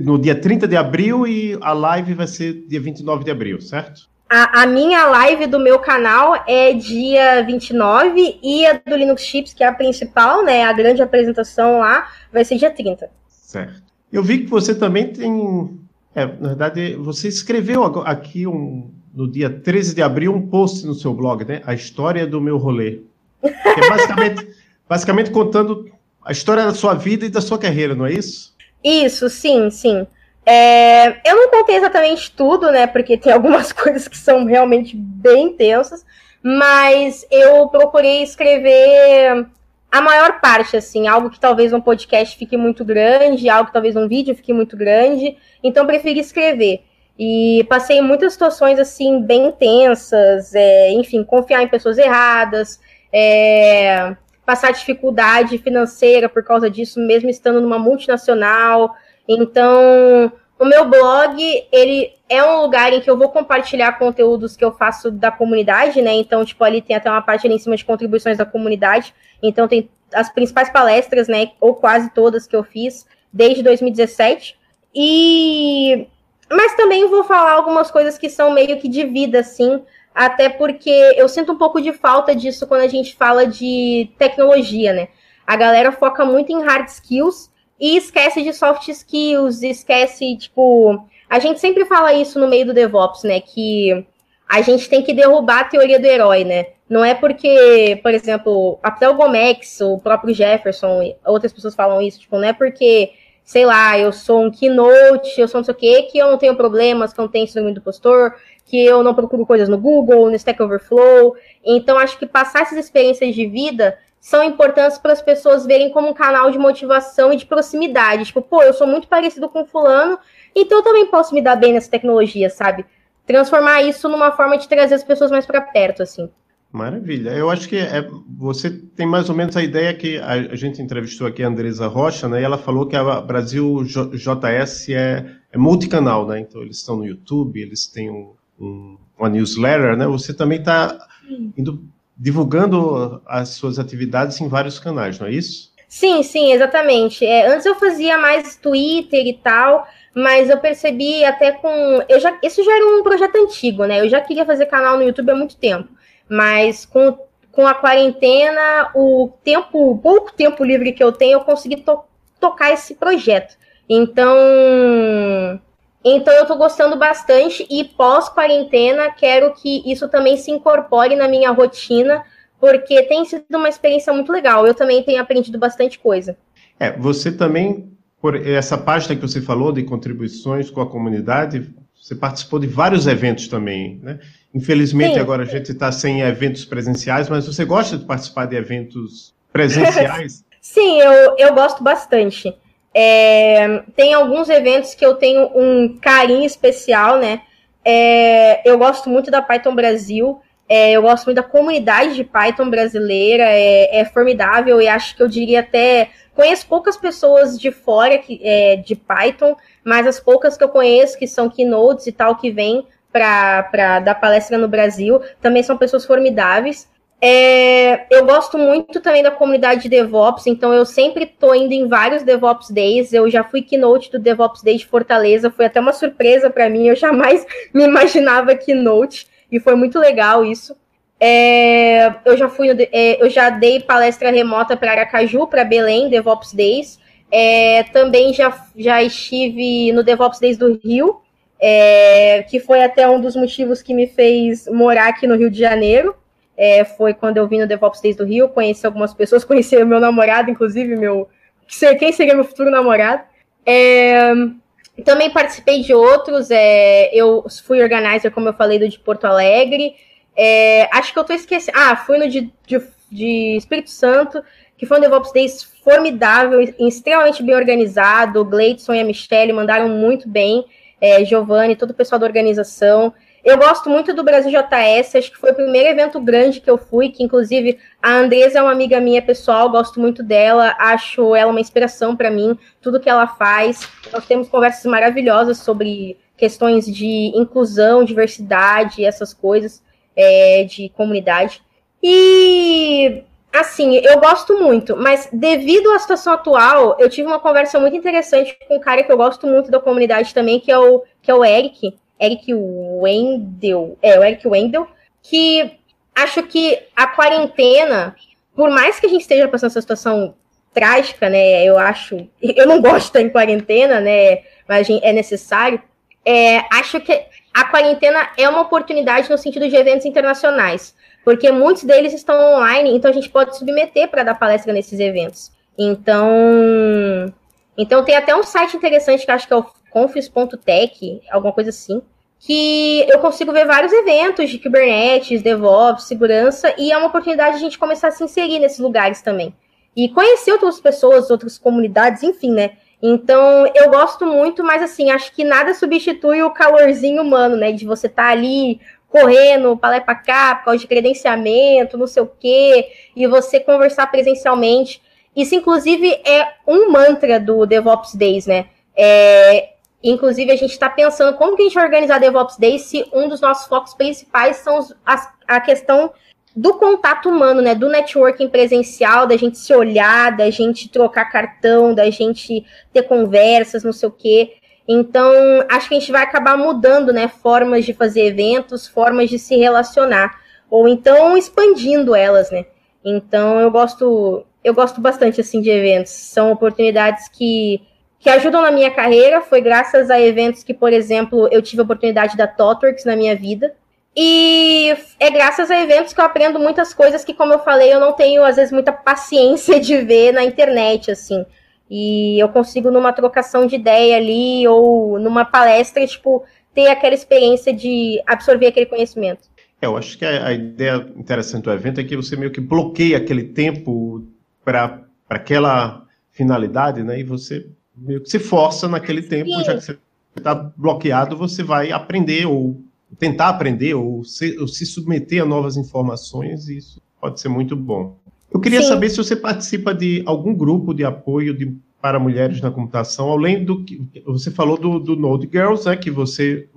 no dia 30 de abril e a live vai ser dia 29 de abril, certo? A, a, minha live do meu canal é dia 29 e a do Linux Chips, que é a principal, né? A grande apresentação lá, vai ser dia 30. Certo. Eu vi que você também tem É, na verdade, você escreveu aqui um, no dia 13 de abril um post no seu blog, né? A história do meu rolê. Que é basicamente, basicamente contando a história da sua vida e da sua carreira, não é isso? Isso, sim, sim. É, eu não contei exatamente tudo, né? Porque tem algumas coisas que são realmente bem intensas, mas eu procurei escrever a maior parte, assim, algo que talvez um podcast fique muito grande, algo que talvez um vídeo fique muito grande, então preferi escrever. E passei muitas situações, assim, bem intensas, é, enfim, confiar em pessoas erradas, é, passar dificuldade financeira por causa disso, mesmo estando numa multinacional. Então, o meu blog, ele é um lugar em que eu vou compartilhar conteúdos que eu faço da comunidade, né? Então, tipo, ali tem até uma parte ali em cima de contribuições da comunidade. Então, tem as principais palestras, né? Ou quase todas que eu fiz desde 2017. E. Mas também vou falar algumas coisas que são meio que de vida, assim. Até porque eu sinto um pouco de falta disso quando a gente fala de tecnologia, né? A galera foca muito em hard skills e esquece de soft skills, esquece, tipo. A gente sempre fala isso no meio do DevOps, né? Que a gente tem que derrubar a teoria do herói, né? Não é porque, por exemplo, até o Gomex, o próprio Jefferson, outras pessoas falam isso, tipo, não é porque, sei lá, eu sou um keynote, eu sou não sei o quê, que eu não tenho problemas, que eu não tenho síndrome do postor, que eu não procuro coisas no Google, no Stack Overflow. Então, acho que passar essas experiências de vida são importantes para as pessoas verem como um canal de motivação e de proximidade. Tipo, pô, eu sou muito parecido com fulano, então eu também posso me dar bem nessa tecnologia, sabe? Transformar isso numa forma de trazer as pessoas mais para perto, assim. Maravilha. Eu acho que é, você tem mais ou menos a ideia que a, a, gente entrevistou aqui a Andresa Rocha, né? E ela falou que a Brasil JS é, é multicanal, né? Então eles estão no YouTube, eles têm um, um, uma newsletter, né? Você também está indo divulgando as suas atividades em vários canais, não é isso? Sim, sim, exatamente. É, antes eu fazia mais Twitter e tal, mas eu percebi até com. Eu já, isso já era um projeto antigo, né? Eu já queria fazer canal no YouTube há muito tempo. Mas com, com a quarentena, o tempo, pouco tempo livre que eu tenho, eu consegui to tocar esse projeto. Então, então eu tô gostando bastante e pós-quarentena quero que isso também se incorpore na minha rotina, porque tem sido uma experiência muito legal. Eu também tenho aprendido bastante coisa. É, você também, por essa página que você falou de contribuições com a comunidade, você participou de vários eventos também, né? Infelizmente Sim. agora a gente está sem eventos presenciais, mas você gosta de participar de eventos presenciais? Sim, eu, eu gosto bastante. É, tem alguns eventos que eu tenho um carinho especial, né? É, eu gosto muito da Python Brasil, é, eu gosto muito da comunidade de Python brasileira, é, é, formidável e acho que eu diria até. Conheço poucas pessoas de fora que, é, de Python, mas as poucas que eu conheço, que são keynotes e tal, que vêm para dar palestra no Brasil, também são pessoas formidáveis. É, eu gosto muito também da comunidade de DevOps, então eu sempre estou indo em vários DevOps Days. Eu já fui keynote do DevOps Day de Fortaleza, foi até uma surpresa para mim, eu jamais me imaginava keynote, e foi muito legal isso. É, eu já fui, é, eu já dei palestra remota para Aracaju, para Belém, DevOps Days. É, também já, já estive no DevOps Days do Rio, é, que foi até um dos motivos que me fez morar aqui no Rio de Janeiro é, foi quando eu vim no DevOps Days do Rio, conheci algumas pessoas, conheci meu namorado, inclusive, meu. Quem seria meu futuro namorado? É, também participei de outros, é, eu fui organizer, como eu falei, do de Porto Alegre. É, acho que eu tô esquecendo. Ah, fui no de, de, de, Espírito Santo, que foi um DevOps Days formidável, extremamente bem organizado. O Gleidson e a Michelle mandaram muito bem. É, Giovanni, todo o pessoal da organização. Eu gosto muito do Brasil JS, acho que foi o primeiro evento grande que eu fui, que inclusive a Andresa é uma amiga minha pessoal, gosto muito dela, acho ela uma inspiração para mim, tudo que ela faz. Nós temos conversas maravilhosas sobre questões de inclusão, diversidade, essas coisas é, de comunidade. E assim, eu gosto muito, mas devido à situação atual, eu tive uma conversa muito interessante com um cara que eu gosto muito da comunidade também, que é o, que é o Eric Eric Wendel, é, o Eric Wendel, que acho que a quarentena, por mais que a gente esteja passando essa situação trágica, né, eu acho, eu não gosto de estar em quarentena, né, mas é necessário, é, acho que a quarentena é uma oportunidade no sentido de eventos internacionais, porque muitos deles estão online, então a gente pode submeter para dar palestra nesses eventos. Então, então tem até um site interessante que acho que é o confis.tech, alguma coisa assim, que eu consigo ver vários eventos de Kubernetes, DevOps, segurança, e é uma oportunidade de a gente começar a se inserir nesses lugares também. E conhecer outras pessoas, outras comunidades, enfim, né? Então, eu gosto muito, mas assim, acho que nada substitui o calorzinho humano, né? De você estar tá ali correndo para lá e para cá, por causa de credenciamento, não sei o quê, e você conversar presencialmente. Isso, inclusive, é um mantra do DevOps Days, né? É, inclusive, a gente está pensando como que a gente vai organizar DevOps Days se um dos nossos focos principais são os, a, a questão do contato humano, né? Do networking presencial, da gente se olhar, da gente trocar cartão, da gente ter conversas, não sei o quê. Então, acho que a gente vai acabar mudando, né? Formas de fazer eventos, formas de se relacionar. Ou então expandindo elas, né? Então, eu gosto, eu gosto bastante, assim, de eventos. São oportunidades que, que ajudam na minha carreira. Foi graças a eventos que, por exemplo, eu tive a oportunidade da TOTWORKS na minha vida. E é graças a eventos que eu aprendo muitas coisas que, como eu falei, eu não tenho, às vezes, muita paciência de ver na internet, assim. E eu consigo, numa trocação de ideia ali, ou numa palestra, tipo, ter aquela experiência de absorver aquele conhecimento. É, eu acho que a, a ideia interessante do evento é que você meio que bloqueia aquele tempo para aquela finalidade, né? E você meio que se força naquele tempo, Sim. já que você está bloqueado, você vai aprender ou tentar aprender ou se, ou se, submeter a novas informações, e isso pode ser muito bom. Eu queria Sim. saber se você participa de algum grupo de apoio de, para mulheres na computação, além do que você falou do, do Node Girls, né? Que você.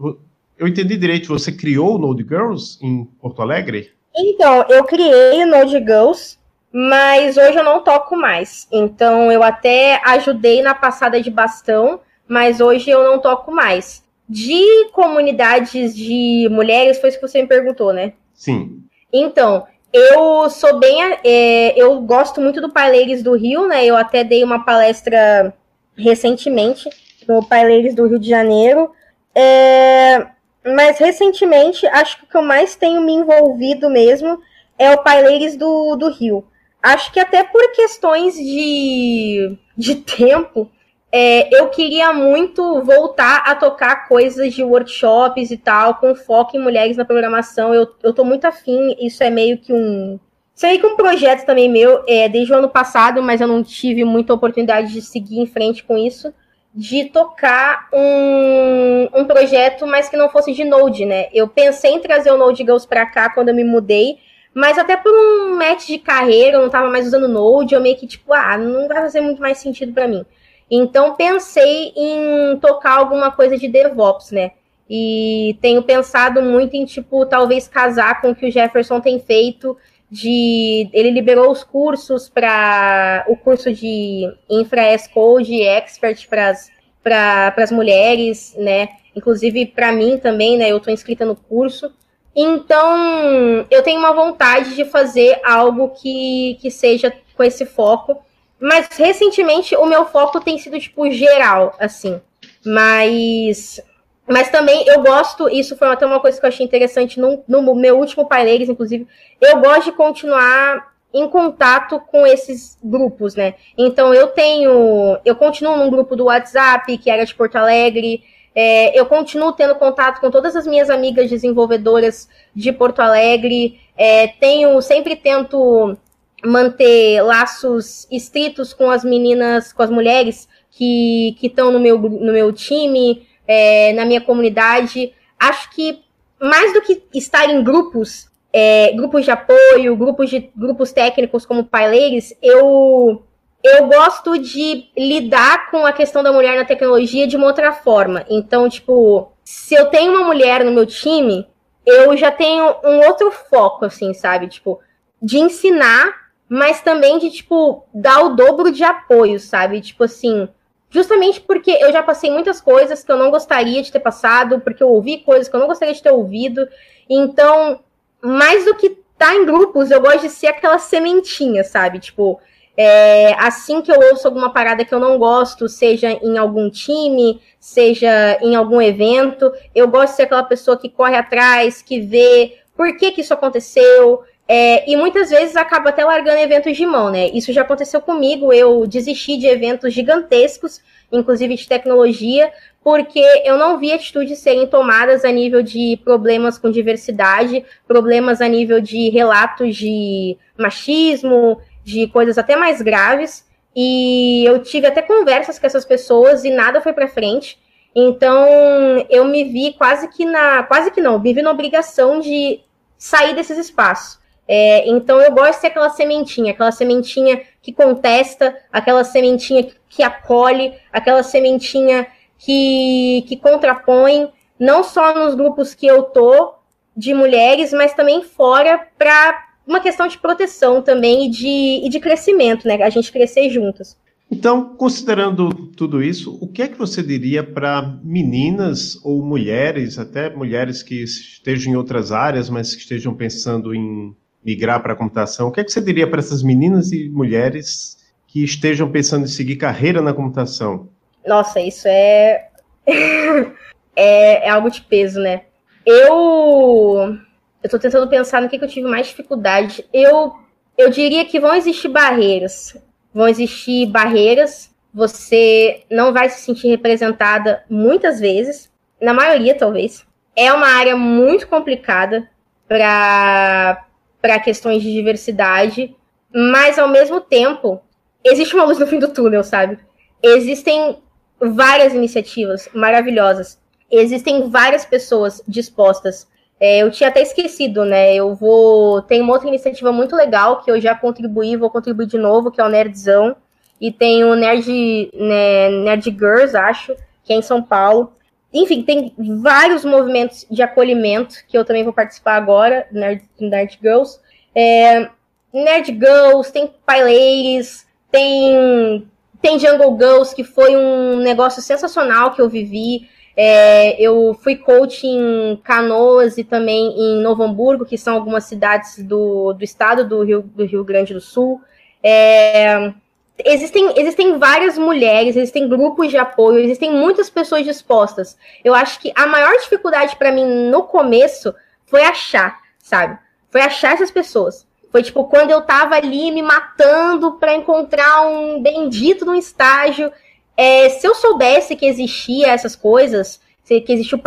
Eu entendi direito, você criou o Node Girls em Porto Alegre? Então, eu criei o Node Girls, mas hoje eu não toco mais. Então, eu até ajudei na passada de bastão, mas hoje eu não toco mais. De comunidades de mulheres, foi isso que você me perguntou, né? Sim. Então, eu sou bem. É, eu gosto muito do Paileires do Rio, né? Eu até dei uma palestra recentemente no Paileires do Rio de Janeiro. É, mas recentemente, acho que o que eu mais tenho me envolvido mesmo é o Paileires do, do Rio. Acho que até por questões de, de tempo, é, eu queria muito voltar a tocar coisas de workshops e tal, com foco em mulheres na programação. Eu, eu tô muito afim, isso é meio que um. Isso é meio que um projeto também meu, é, desde o ano passado, mas eu não tive muita oportunidade de seguir em frente com isso, de tocar um, um projeto, mas que não fosse de Node, né? Eu pensei em trazer o Node Girls pra cá quando eu me mudei, mas até por um match de carreira, eu não tava mais usando Node, eu meio que tipo, ah, não vai fazer muito mais sentido para mim. Então pensei em tocar alguma coisa de DevOps, né? E tenho pensado muito em, tipo, talvez casar com o que o Jefferson tem feito. De ele liberou os cursos para o curso de Infra S Code Expert para as mulheres, né? Inclusive para mim também, né? Eu estou inscrita no curso. Então, eu tenho uma vontade de fazer algo que, que seja com esse foco. Mas recentemente o meu foco tem sido, tipo, geral, assim. Mas. Mas também eu gosto, isso foi até uma coisa que eu achei interessante no, no meu último Paileiros, inclusive. Eu gosto de continuar em contato com esses grupos, né? Então eu tenho. Eu continuo num grupo do WhatsApp, que era de Porto Alegre. É, eu continuo tendo contato com todas as minhas amigas desenvolvedoras de Porto Alegre. É, tenho, sempre tento manter laços estritos com as meninas, com as mulheres que estão no meu, no meu time, é, na minha comunidade. Acho que mais do que estar em grupos, é, grupos de apoio, grupos, de, grupos técnicos como Paileiros, eu, eu gosto de lidar com a questão da mulher na tecnologia de uma outra forma. Então, tipo, se eu tenho uma mulher no meu time, eu já tenho um outro foco, assim, sabe? Tipo, de ensinar mas também de, tipo, dar o dobro de apoio, sabe? Tipo assim, justamente porque eu já passei muitas coisas que eu não gostaria de ter passado, porque eu ouvi coisas que eu não gostaria de ter ouvido. Então, mais do que estar tá em grupos, eu gosto de ser aquela sementinha, sabe? Tipo, É, assim que eu ouço alguma parada que eu não gosto, seja em algum time, seja em algum evento, eu gosto de ser aquela pessoa que corre atrás, que vê por que, que isso aconteceu. É, e muitas vezes acaba até largando eventos de mão, né? Isso já aconteceu comigo, eu desisti de eventos gigantescos, inclusive de tecnologia, porque eu não vi atitudes serem tomadas a nível de problemas com diversidade, problemas a nível de relatos de machismo, de coisas até mais graves. E eu tive até conversas com essas pessoas e nada foi para frente. Então eu me vi quase que na. Quase que não, me vi na obrigação de sair desses espaços. É, então eu gosto de ser aquela sementinha, aquela sementinha que contesta, aquela sementinha que acolhe, aquela sementinha que, que contrapõe, não só nos grupos que eu tô de mulheres, mas também fora para uma questão de proteção também e de, e de crescimento, né? A gente crescer juntas. Então, considerando tudo isso, o que é que você diria para meninas ou mulheres, até mulheres que estejam em outras áreas, mas que estejam pensando em migrar para a computação? O que é que você diria para essas meninas e mulheres que estejam pensando em seguir carreira na computação? Nossa, isso é é, é, algo de peso, né? Eu eu tô tentando pensar no que, que eu tive mais dificuldade. Eu, eu diria que vão existir barreiras. Vão existir barreiras. Você não vai se sentir representada muitas vezes, na maioria, talvez. É uma área muito complicada para questões de diversidade, mas ao mesmo tempo, existe uma luz no fim do túnel, sabe? Existem várias iniciativas maravilhosas. Existem várias pessoas dispostas é, eu tinha até esquecido, né? Eu vou. Tem uma outra iniciativa muito legal que eu já contribuí, vou contribuir de novo, que é o Nerdzão. E tem o Nerd, né, Nerd Girls, acho, que é em São Paulo. Enfim, tem vários movimentos de acolhimento que eu também vou participar agora, Nerd, Nerd Girls. É, Nerd Girls, tem Paileiros, tem, tem Jungle Girls, que foi um negócio sensacional que eu vivi. É, eu fui coach em Canoas e também em Novo Hamburgo, que são algumas cidades do, do estado do Rio, do Rio Grande do Sul. É, existem, existem várias mulheres, existem grupos de apoio, existem muitas pessoas dispostas. Eu acho que a maior dificuldade para mim no começo foi achar, sabe? Foi achar essas pessoas. Foi tipo quando eu tava ali me matando para encontrar um bendito no estágio é, se eu soubesse que existia essas coisas, que existiu o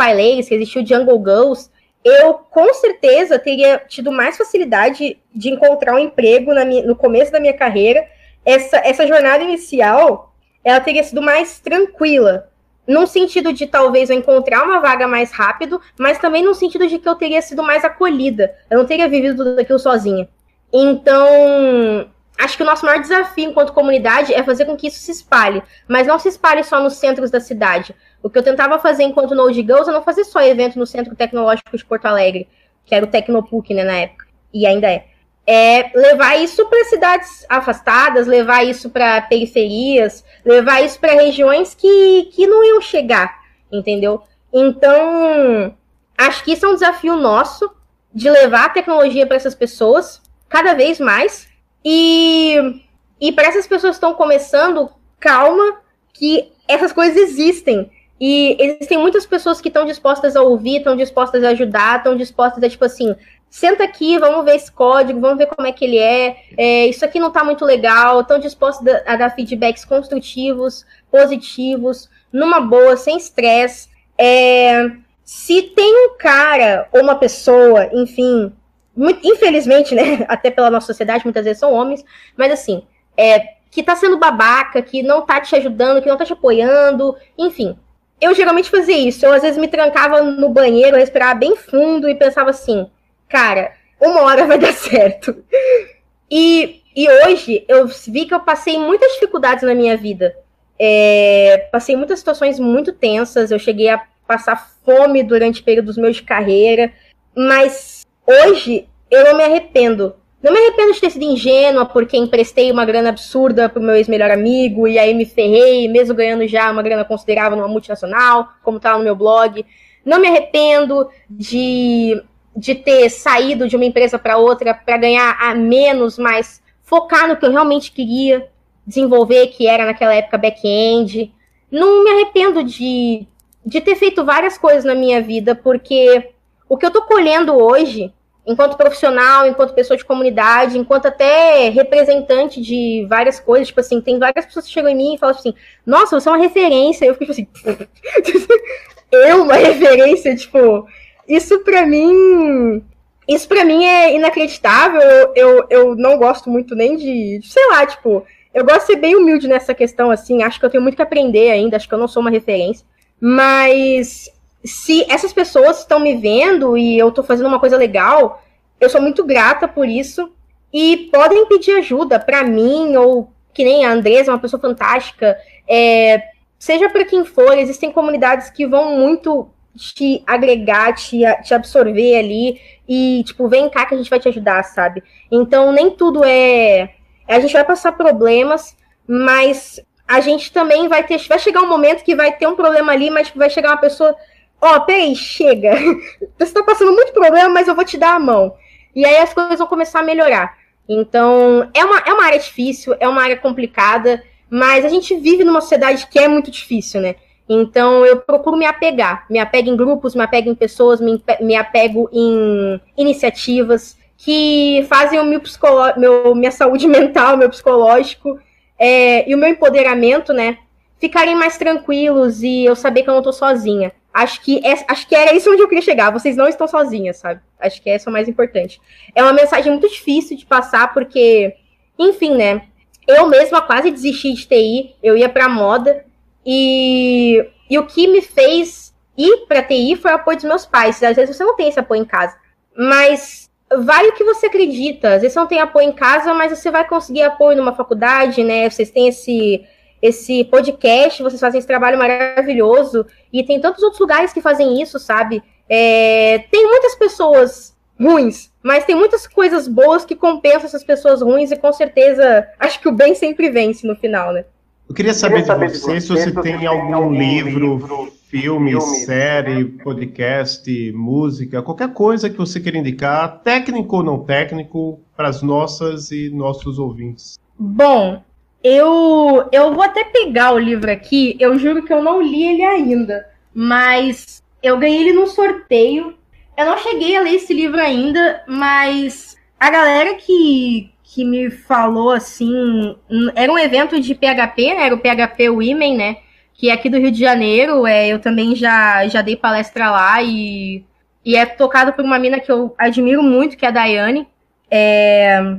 que existiu o Jungle Girls, eu com certeza teria tido mais facilidade de encontrar um emprego minha, no começo da minha carreira. Essa, essa jornada inicial, ela teria sido mais tranquila, num sentido de talvez eu encontrar uma vaga mais rápido, mas também no sentido de que eu teria sido mais acolhida. Eu não teria vivido tudo aquilo sozinha. Então, acho que o nosso maior desafio enquanto comunidade é fazer com que isso se espalhe, mas não se espalhe só nos centros da cidade. O que eu tentava fazer enquanto Node Girls é não fazer só evento no Centro Tecnológico de Porto Alegre, que era o Tecnopuc, né, na época, e ainda é. É levar isso para cidades afastadas, levar isso para periferias, levar isso para regiões que, que não iam chegar, entendeu? Então, acho que isso é um desafio nosso de levar a tecnologia para essas pessoas cada vez mais e, e para essas pessoas que estão começando, calma, que essas coisas existem. E existem muitas pessoas que estão dispostas a ouvir, estão dispostas a ajudar, estão dispostas a, tipo assim, senta aqui, vamos ver esse código, vamos ver como é que ele é, é isso aqui não está muito legal, estão dispostas a dar feedbacks construtivos, positivos, numa boa, sem estresse. É, se tem um cara ou uma pessoa, enfim, muito, infelizmente, né, até pela nossa sociedade, muitas vezes são homens, mas assim, é, que tá sendo babaca, que não tá te ajudando, que não tá te apoiando, enfim. Eu geralmente fazia isso. Eu às vezes me trancava no banheiro, respirava bem fundo e pensava assim, cara, uma hora vai dar certo. E, e hoje eu vi que eu passei muitas dificuldades na minha vida. É, passei muitas situações muito tensas, eu cheguei a passar fome durante períodos meus de carreira, mas hoje eu não me arrependo. Não me arrependo de ter sido ingênua porque emprestei uma grana absurda pro meu ex-melhor amigo e aí me ferrei, mesmo ganhando já uma grana considerável numa multinacional, como tá no meu blog. Não me arrependo de, de ter saído de uma empresa para outra para ganhar a menos, mas focar no que eu realmente queria desenvolver, que era naquela época back-end. Não me arrependo de, de ter feito várias coisas na minha vida, porque o que eu tô colhendo hoje, enquanto profissional, enquanto pessoa de comunidade, enquanto até representante de várias coisas, tipo assim, tem várias pessoas que chegam em mim e falam assim, nossa, você é uma referência. Eu fico tipo assim, eu uma referência, tipo, isso pra mim isso para mim é inacreditável. Eu, eu, eu, não gosto muito nem de, sei lá, tipo, eu gosto de ser bem humilde nessa questão, assim. Acho que eu tenho muito que aprender ainda, acho que eu não sou uma referência. Mas se essas pessoas estão me vendo e eu tô fazendo uma coisa legal, eu sou muito grata por isso. E podem pedir ajuda para mim, ou que nem a Andresa, uma pessoa fantástica. É, seja para quem for, existem comunidades que vão muito te agregar, te, te absorver ali e, tipo, vem cá que a gente vai te ajudar, sabe? Então, nem tudo é. A gente vai passar problemas, mas a gente também vai ter. Vai chegar um momento que vai ter um problema ali, mas vai chegar uma pessoa. Ó, oh, peraí, chega. Você tá passando muito problema, mas eu vou te dar a mão. E aí as coisas vão começar a melhorar. Então, é uma, é uma área difícil, é uma área complicada, mas a gente vive numa sociedade que é muito difícil, né? Então eu procuro me apegar, me apego em grupos, me apego em pessoas, me, me apego em iniciativas que fazem o meu, meu minha saúde mental, meu psicológico é, e o meu empoderamento, né, ficarem mais tranquilos e eu saber que eu não tô sozinha. Acho que, é, acho que era isso onde eu queria chegar. Vocês não estão sozinhas, sabe? Acho que essa é o mais importante. É uma mensagem muito difícil de passar, porque, enfim, né? Eu mesma quase desisti de TI, eu ia pra moda, e, e o que me fez ir para TI foi o apoio dos meus pais. Às vezes você não tem esse apoio em casa. Mas vale o que você acredita. Às vezes você não tem apoio em casa, mas você vai conseguir apoio numa faculdade, né? Vocês têm esse, esse podcast, vocês fazem esse trabalho maravilhoso. E tem tantos outros lugares que fazem isso, sabe? É, tem muitas pessoas ruins, mas tem muitas coisas boas que compensam essas pessoas ruins e com certeza acho que o bem sempre vence no final, né? Eu queria saber, queria saber de você, se você tem, tem algum, algum livro, livro, filme, filme série, podcast, música, qualquer coisa que você queira indicar, técnico ou não técnico, para as nossas e nossos ouvintes. Bom, eu, eu vou até pegar o livro aqui, eu juro que eu não li ele ainda, mas eu ganhei ele num sorteio. Eu não cheguei a ler esse livro ainda, mas a galera que, que me falou assim. Era um evento de PHP, né? Era o PHP Women, né? Que é aqui do Rio de Janeiro. É, eu também já, já dei palestra lá e, e é tocado por uma mina que eu admiro muito, que é a Daiane. É,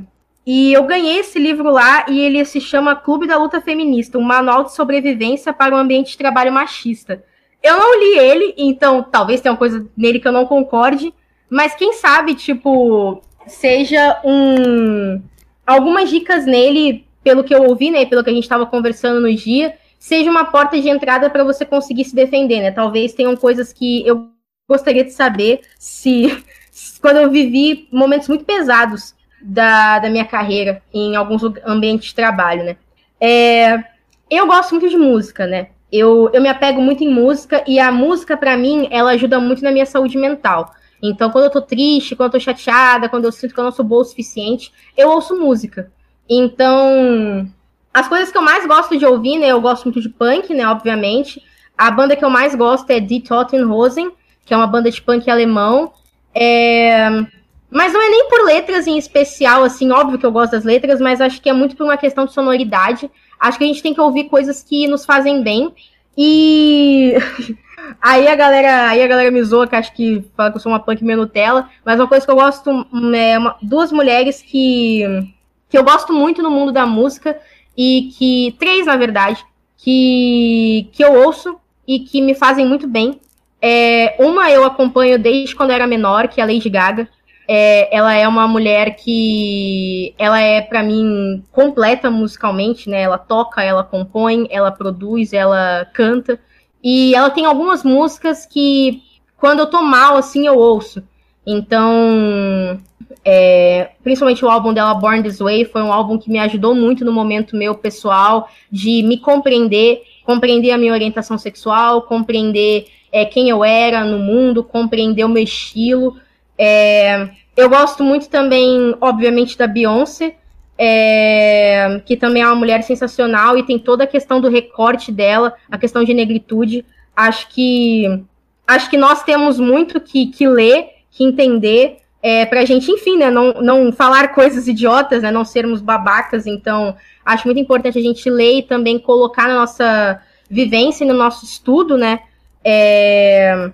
e eu ganhei esse livro lá e ele se chama Clube da Luta Feminista, um manual de sobrevivência para um ambiente de trabalho machista. Eu não li ele, então talvez tenha uma coisa nele que eu não concorde, mas quem sabe, tipo, seja um, algumas dicas nele, pelo que eu ouvi, né, pelo que a gente estava conversando no dia, seja uma porta de entrada para você conseguir se defender, né? Talvez tenham coisas que eu gostaria de saber se quando eu vivi momentos muito pesados da, da minha carreira em alguns ambientes de trabalho, né? É, eu gosto muito de música, né? Eu, eu me apego muito em música e a música, para mim, ela ajuda muito na minha saúde mental. Então, quando eu tô triste, quando eu tô chateada, quando eu sinto que eu não sou boa o suficiente, eu ouço música. Então, as coisas que eu mais gosto de ouvir, né? Eu gosto muito de punk, né? Obviamente. A banda que eu mais gosto é Die Totenhosen, que é uma banda de punk alemão. É... Mas não é nem por letras em especial, assim, óbvio que eu gosto das letras, mas acho que é muito por uma questão de sonoridade. Acho que a gente tem que ouvir coisas que nos fazem bem. E Aí a galera, aí a galera me zoa, que acho que fala que eu sou uma punk meio Nutella, mas uma coisa que eu gosto é uma, duas mulheres que que eu gosto muito no mundo da música e que três na verdade, que que eu ouço e que me fazem muito bem. É, uma eu acompanho desde quando era menor, que é a Lady Gaga. É, ela é uma mulher que ela é para mim completa musicalmente, né? Ela toca, ela compõe, ela produz, ela canta. E ela tem algumas músicas que, quando eu tô mal, assim, eu ouço. Então, é, principalmente o álbum dela, Born This Way, foi um álbum que me ajudou muito no momento meu pessoal de me compreender, compreender a minha orientação sexual, compreender é, quem eu era no mundo, compreender o meu estilo. É, eu gosto muito também, obviamente, da Beyoncé. é, que também é uma mulher sensacional e tem toda a questão do recorte dela, a questão de negritude. Acho que acho que nós temos muito que, que ler, que entender, é, para a gente, enfim, né, não, não falar coisas idiotas, né, não sermos babacas. Então, acho muito importante a gente ler e também colocar na nossa vivência no nosso estudo, né, é,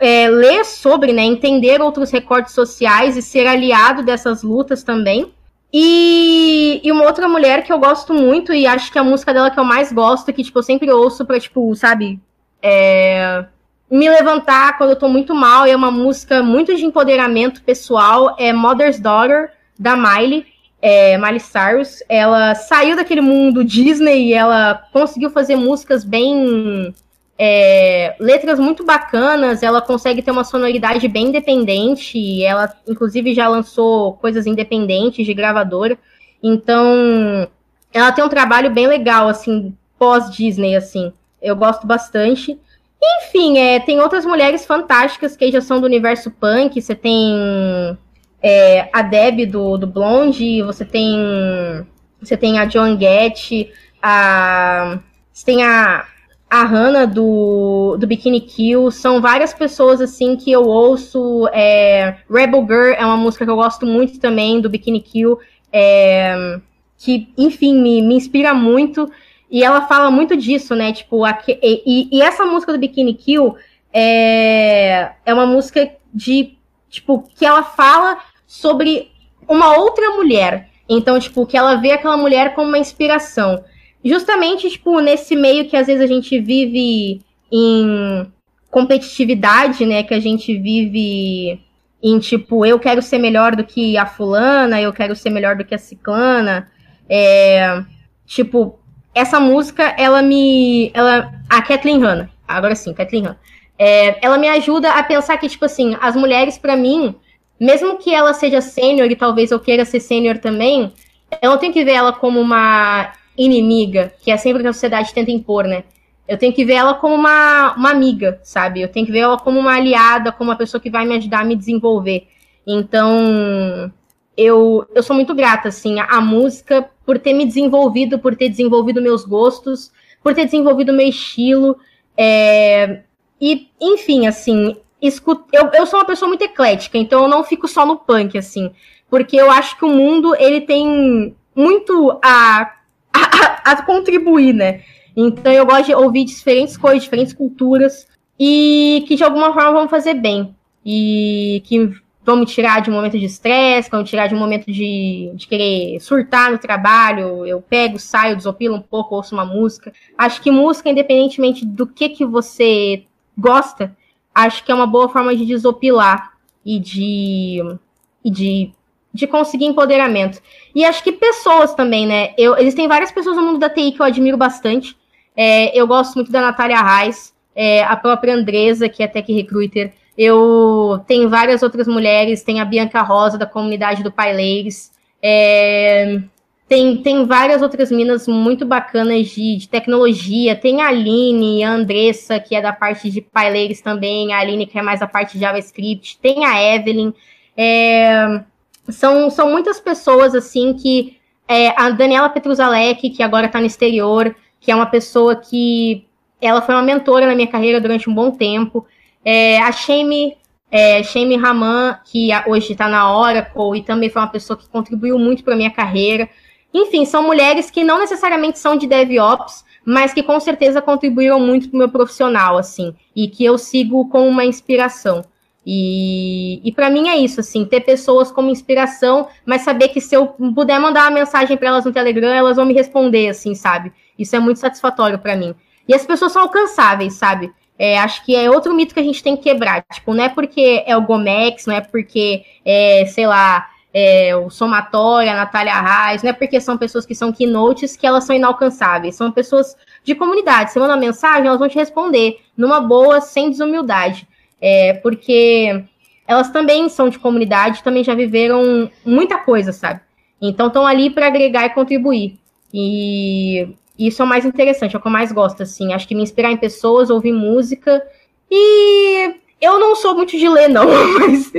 é, ler sobre, né, entender outros recortes sociais e ser aliado dessas lutas também. E, e, uma outra mulher que eu gosto muito, e acho que a música dela que eu mais gosto, que, tipo, eu sempre ouço pra, tipo, sabe, é, me levantar quando eu tô muito mal, e é uma música muito de empoderamento pessoal, é Mother's Daughter, da Miley, é, Miley Cyrus. Ela saiu daquele mundo Disney e ela conseguiu fazer músicas bem é, letras muito bacanas, ela consegue ter uma sonoridade bem independente, ela inclusive já lançou coisas independentes de gravadora, então ela tem um trabalho bem legal, assim, pós-Disney, assim, eu gosto bastante. Enfim, é, tem outras mulheres fantásticas que já são do universo punk, você tem é, a Deb do, do Blonde, você tem você tem a John Getty, a você tem a a Hannah do, do Bikini Kill, são várias pessoas assim que eu ouço. É, Rebel Girl é uma música que eu gosto muito também do Bikini Kill, é, que, enfim, me, me inspira muito. E ela fala muito disso, né? Tipo, a, e, e, essa música do Bikini Kill é, é uma música de, tipo, que ela fala sobre uma outra mulher. Então, tipo, que ela vê aquela mulher como uma inspiração justamente, tipo, nesse meio que às vezes a gente vive em competitividade, né? Que a gente vive em, tipo, eu quero ser melhor do que a fulana, eu quero ser melhor do que a ciclana. É, tipo, essa música, ela me... Ela, a Kathleen Hanna, agora sim, Kathleen Hanna. É, ela me ajuda a pensar que, tipo assim, as mulheres, para mim, mesmo que ela seja sênior e talvez eu queira ser sênior também, eu não tenho que ver ela como uma inimiga, que é sempre que a sociedade tenta impor, né? Eu tenho que ver ela como uma, uma amiga, sabe? Eu tenho que ver ela como uma aliada, como uma pessoa que vai me ajudar a me desenvolver. Então, eu, eu sou muito grata, assim, à música por ter me desenvolvido, por ter desenvolvido meus gostos, por ter desenvolvido meu estilo. É... E, enfim, assim, escuto... eu, eu sou uma pessoa muito eclética, então eu não fico só no punk, assim, porque eu acho que o mundo, ele tem muito a a, a, contribuir, né? Então eu gosto de ouvir diferentes coisas, diferentes culturas e que de alguma forma vão fazer bem. E que vão me tirar de um momento de estresse, vão me tirar de um momento de, de querer surtar no trabalho. Eu pego, saio, desopilo um pouco, ouço uma música. Acho que música, independentemente do que, que você gosta, acho que é uma boa forma de desopilar e de, e de de conseguir empoderamento. E acho que pessoas também, né? Eu, existem várias pessoas no mundo da TI que eu admiro bastante. É, eu gosto muito da Natália Reis, é, a própria Andresa, que é Tech Recruiter. Eu tenho várias outras mulheres, tem a Bianca Rosa, da comunidade do Paileires. É, tem, tem várias outras minas muito bacanas de, de, tecnologia. Tem a Aline, a Andressa, que é da parte de Paileires também. A Aline, que é mais a parte de JavaScript. Tem a Evelyn. É, são, são muitas pessoas, assim, que. É, a Daniela Petruzalek, que agora está no exterior, que é uma pessoa que. Ela foi uma mentora na minha carreira durante um bom tempo. É, a Shame, é, Raman, que hoje está na Oracle e também foi uma pessoa que contribuiu muito para minha carreira. Enfim, são mulheres que não necessariamente são de DevOps, mas que com certeza contribuíram muito para o meu profissional, assim, e que eu sigo como uma inspiração. E, e para mim é isso, assim, ter pessoas como inspiração, mas saber que se eu puder mandar uma mensagem para elas no Telegram, elas vão me responder, assim, sabe? Isso é muito satisfatório para mim. E as pessoas são alcançáveis, sabe? É, acho que é outro mito que a gente tem que quebrar. Tipo, não é porque é o Gomex, não é porque é, sei lá, é, o Somatória, a Natália Reis, não é porque são pessoas que são keynotes que elas são inalcançáveis. São pessoas de comunidade. Você manda uma mensagem, elas vão te responder numa boa, sem desumildade é, porque elas também são de comunidade, também já viveram muita coisa, sabe? Então estão ali para agregar e contribuir. E isso é o mais interessante, é o que eu mais gosto, assim. Acho que me inspirar em pessoas, ouvir música. E eu não sou muito de ler, não, mas,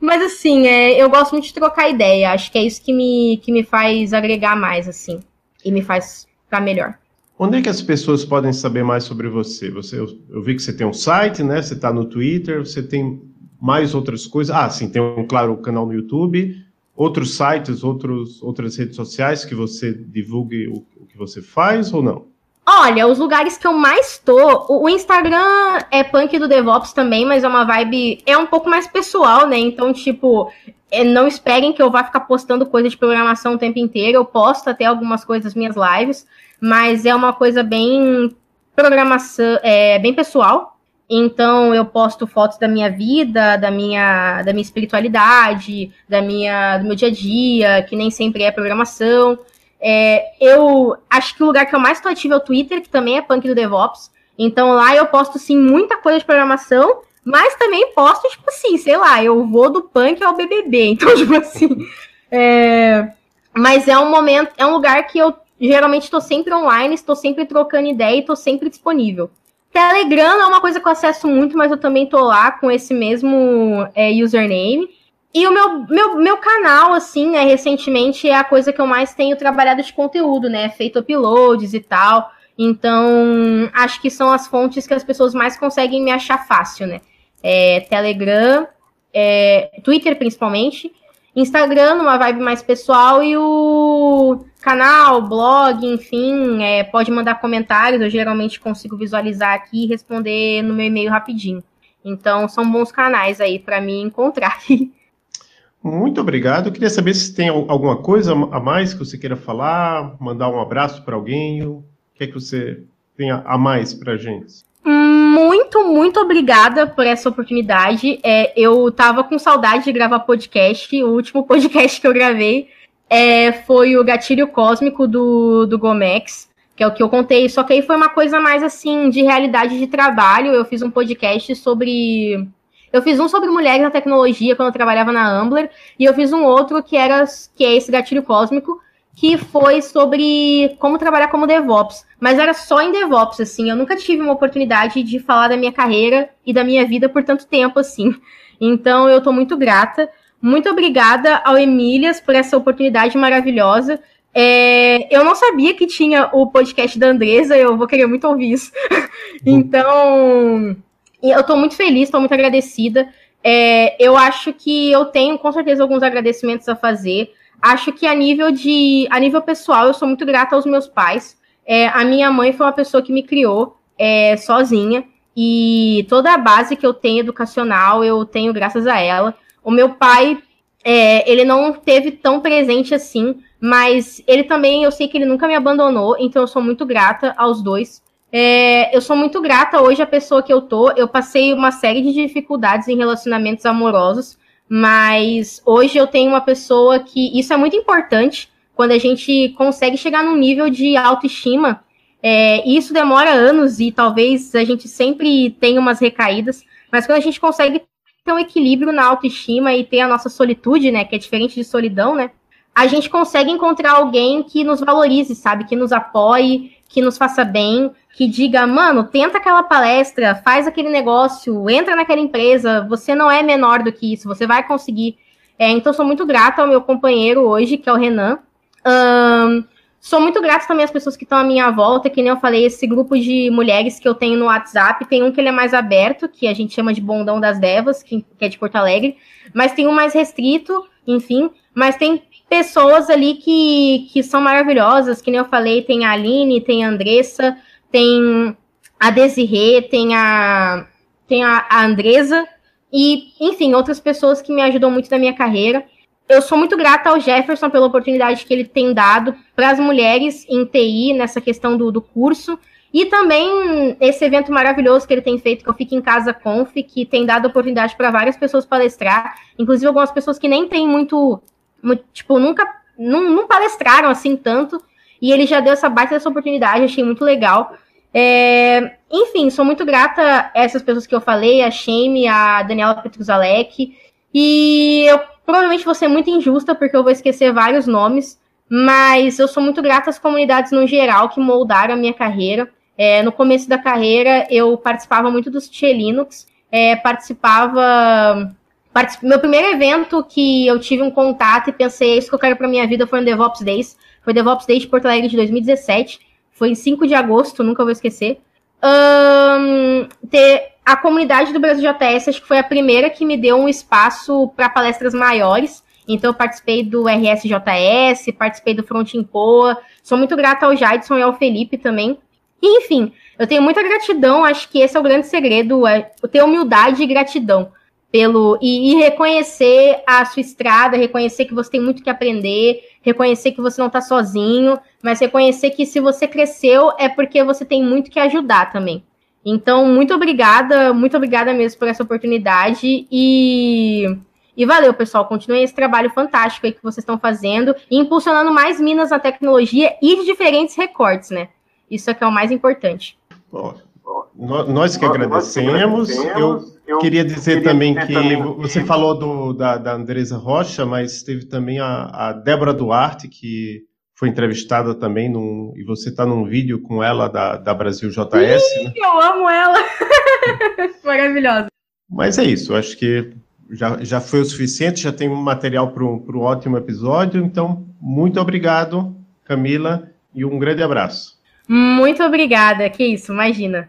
mas assim, é, eu gosto muito de trocar ideia. Acho que é isso que me, que me faz agregar mais, assim, e me faz ficar melhor. Onde é que as pessoas podem saber mais sobre você? você eu, eu vi que você tem um site, né? Você está no Twitter, você tem mais outras coisas. Ah, sim, tem um claro canal no YouTube, outros sites, outros, outras redes sociais que você divulgue o, o que você faz ou não? Olha, os lugares que eu mais tô. O Instagram é punk do DevOps também, mas é uma vibe. É um pouco mais pessoal, né? Então, tipo, não esperem que eu vá ficar postando coisa de programação o tempo inteiro. Eu posto até algumas coisas minhas lives, mas é uma coisa bem programação, é bem pessoal. Então eu posto fotos da minha vida, da minha, da minha espiritualidade, da minha, do meu dia a dia, que nem sempre é programação. É, eu acho que o lugar que eu mais estou ativo é o Twitter, que também é punk do DevOps. Então lá eu posto sim muita coisa de programação, mas também posto, tipo assim, sei lá, eu vou do punk ao BBB. Então, tipo assim. É... Mas é um momento, é um lugar que eu geralmente estou sempre online, estou sempre trocando ideia e estou sempre disponível. Telegram é uma coisa que eu acesso muito, mas eu também tô lá com esse mesmo é, username. E o meu, meu, meu canal, assim, né, recentemente é a coisa que eu mais tenho trabalhado de conteúdo, né? Feito uploads e tal. Então, acho que são as fontes que as pessoas mais conseguem me achar fácil, né? É, Telegram, é, Twitter principalmente. Instagram, numa vibe mais pessoal, e o canal, blog, enfim, é, pode mandar comentários. Eu geralmente consigo visualizar aqui e responder no meu e-mail rapidinho. Então, são bons canais aí para me encontrar. Muito obrigado. Eu queria saber se tem alguma coisa a mais que você queira falar, mandar um abraço para alguém. O que é que você tem a mais para a gente? Muito, muito obrigada por essa oportunidade. É, eu tava com saudade de gravar podcast. O último podcast que eu gravei é, foi o Gatilho Cósmico do, do Gomex, que é o que eu contei. Só que aí foi uma coisa mais assim de realidade de trabalho. Eu fiz um podcast sobre eu fiz um sobre mulheres na tecnologia quando eu trabalhava na Ambler, e eu fiz um outro que era que é esse gatilho cósmico, que foi sobre como trabalhar como DevOps. Mas era só em DevOps, assim. Eu nunca tive uma oportunidade de falar da minha carreira e da minha vida por tanto tempo, assim. Então eu tô muito grata. Muito obrigada ao Emílias por essa oportunidade maravilhosa. É, eu não sabia que tinha o podcast da Andresa, eu vou querer muito ouvir isso. então, eu estou muito feliz, estou muito agradecida. É, eu acho que eu tenho com certeza alguns agradecimentos a fazer. Acho que a nível de, a nível pessoal, eu sou muito grata aos meus pais. É, a minha mãe foi uma pessoa que me criou é, sozinha e toda a base que eu tenho educacional eu tenho graças a ela. O meu pai, é, ele não teve tão presente assim, mas ele também, eu sei que ele nunca me abandonou, então eu sou muito grata aos dois. É, eu sou muito grata hoje à pessoa que eu tô. Eu passei uma série de dificuldades em relacionamentos amorosos, mas hoje eu tenho uma pessoa que. Isso é muito importante quando a gente consegue chegar num nível de autoestima. É, isso demora anos e talvez a gente sempre tenha umas recaídas, mas quando a gente consegue ter um equilíbrio na autoestima e ter a nossa solitude, né, que é diferente de solidão, né, a gente consegue encontrar alguém que nos valorize, sabe, que nos apoie, que nos faça bem, que diga, mano, tenta aquela palestra, faz aquele negócio, entra naquela empresa, você não é menor do que isso, você vai conseguir. É, então, sou muito grata ao meu companheiro hoje, que é o Renan. Um, sou muito grata também às pessoas que estão à minha volta, que nem eu falei, esse grupo de mulheres que eu tenho no WhatsApp, tem um que ele é mais aberto, que a gente chama de Bondão das Devas, que, que é de Porto Alegre, mas tem um mais restrito, enfim, mas tem pessoas ali que, que são maravilhosas, que nem eu falei, tem a Aline, tem a Andressa, tem a Desirê, tem a, tem a, a Andresa e, enfim, outras pessoas que me ajudam muito na minha carreira. Eu sou muito grata ao Jefferson pela oportunidade que ele tem dado para as mulheres em TI nessa questão do, do curso. E também esse evento maravilhoso que ele tem feito, que eu Fico em Casa Conf, que tem dado oportunidade para várias pessoas palestrar, inclusive algumas pessoas que nem têm muito, muito tipo, nunca, não, não, palestraram assim tanto, e ele já deu essa baita dessa oportunidade, achei muito legal. É, enfim, sou muito grata a essas pessoas que eu falei, a Shame, a Daniela Petruzalek. E eu provavelmente vou ser muito injusta, porque eu vou esquecer vários nomes, mas eu sou muito grata às comunidades no geral que moldaram a minha carreira. É, no começo da carreira, eu participava muito dos Linux. é, participava. Meu primeiro evento que eu tive um contato e pensei, é isso que eu quero para minha vida foi no DevOps Days. Foi DevOps Days de Porto Alegre de 2017. Foi em 5 de agosto, nunca vou esquecer. Um, ter a comunidade do Brasil JS, acho que foi a primeira que me deu um espaço para palestras maiores. Então, eu participei do RSJS, participei do Front in Poa. Sou muito grata ao Jadson e ao Felipe também. E, enfim, eu tenho muita gratidão. Acho que esse é o grande segredo: é ter humildade e gratidão pelo e, e, reconhecer a sua estrada, reconhecer que você tem muito que aprender, reconhecer que você não está sozinho, mas reconhecer que se você cresceu é porque você tem muito que ajudar também. Então, muito obrigada, muito obrigada mesmo por essa oportunidade e e valeu, pessoal. Continuem esse trabalho fantástico aí que vocês estão fazendo e impulsionando mais minas na tecnologia e de diferentes recortes, né? Isso é que é o mais importante. Bom, nós que agradecemos. Eu, eu queria dizer queria também dizer que também você falou do, da, da Andresa Rocha, mas teve também a, a Débora Duarte, que foi entrevistada também, num, e você está num vídeo com ela da, da Brasil JS. Sim, né? Eu amo ela! Maravilhosa. Mas é isso, acho que já, já foi o suficiente, já tem material para um ótimo episódio. Então, muito obrigado, Camila, e um grande abraço. Muito obrigada, que isso, imagina.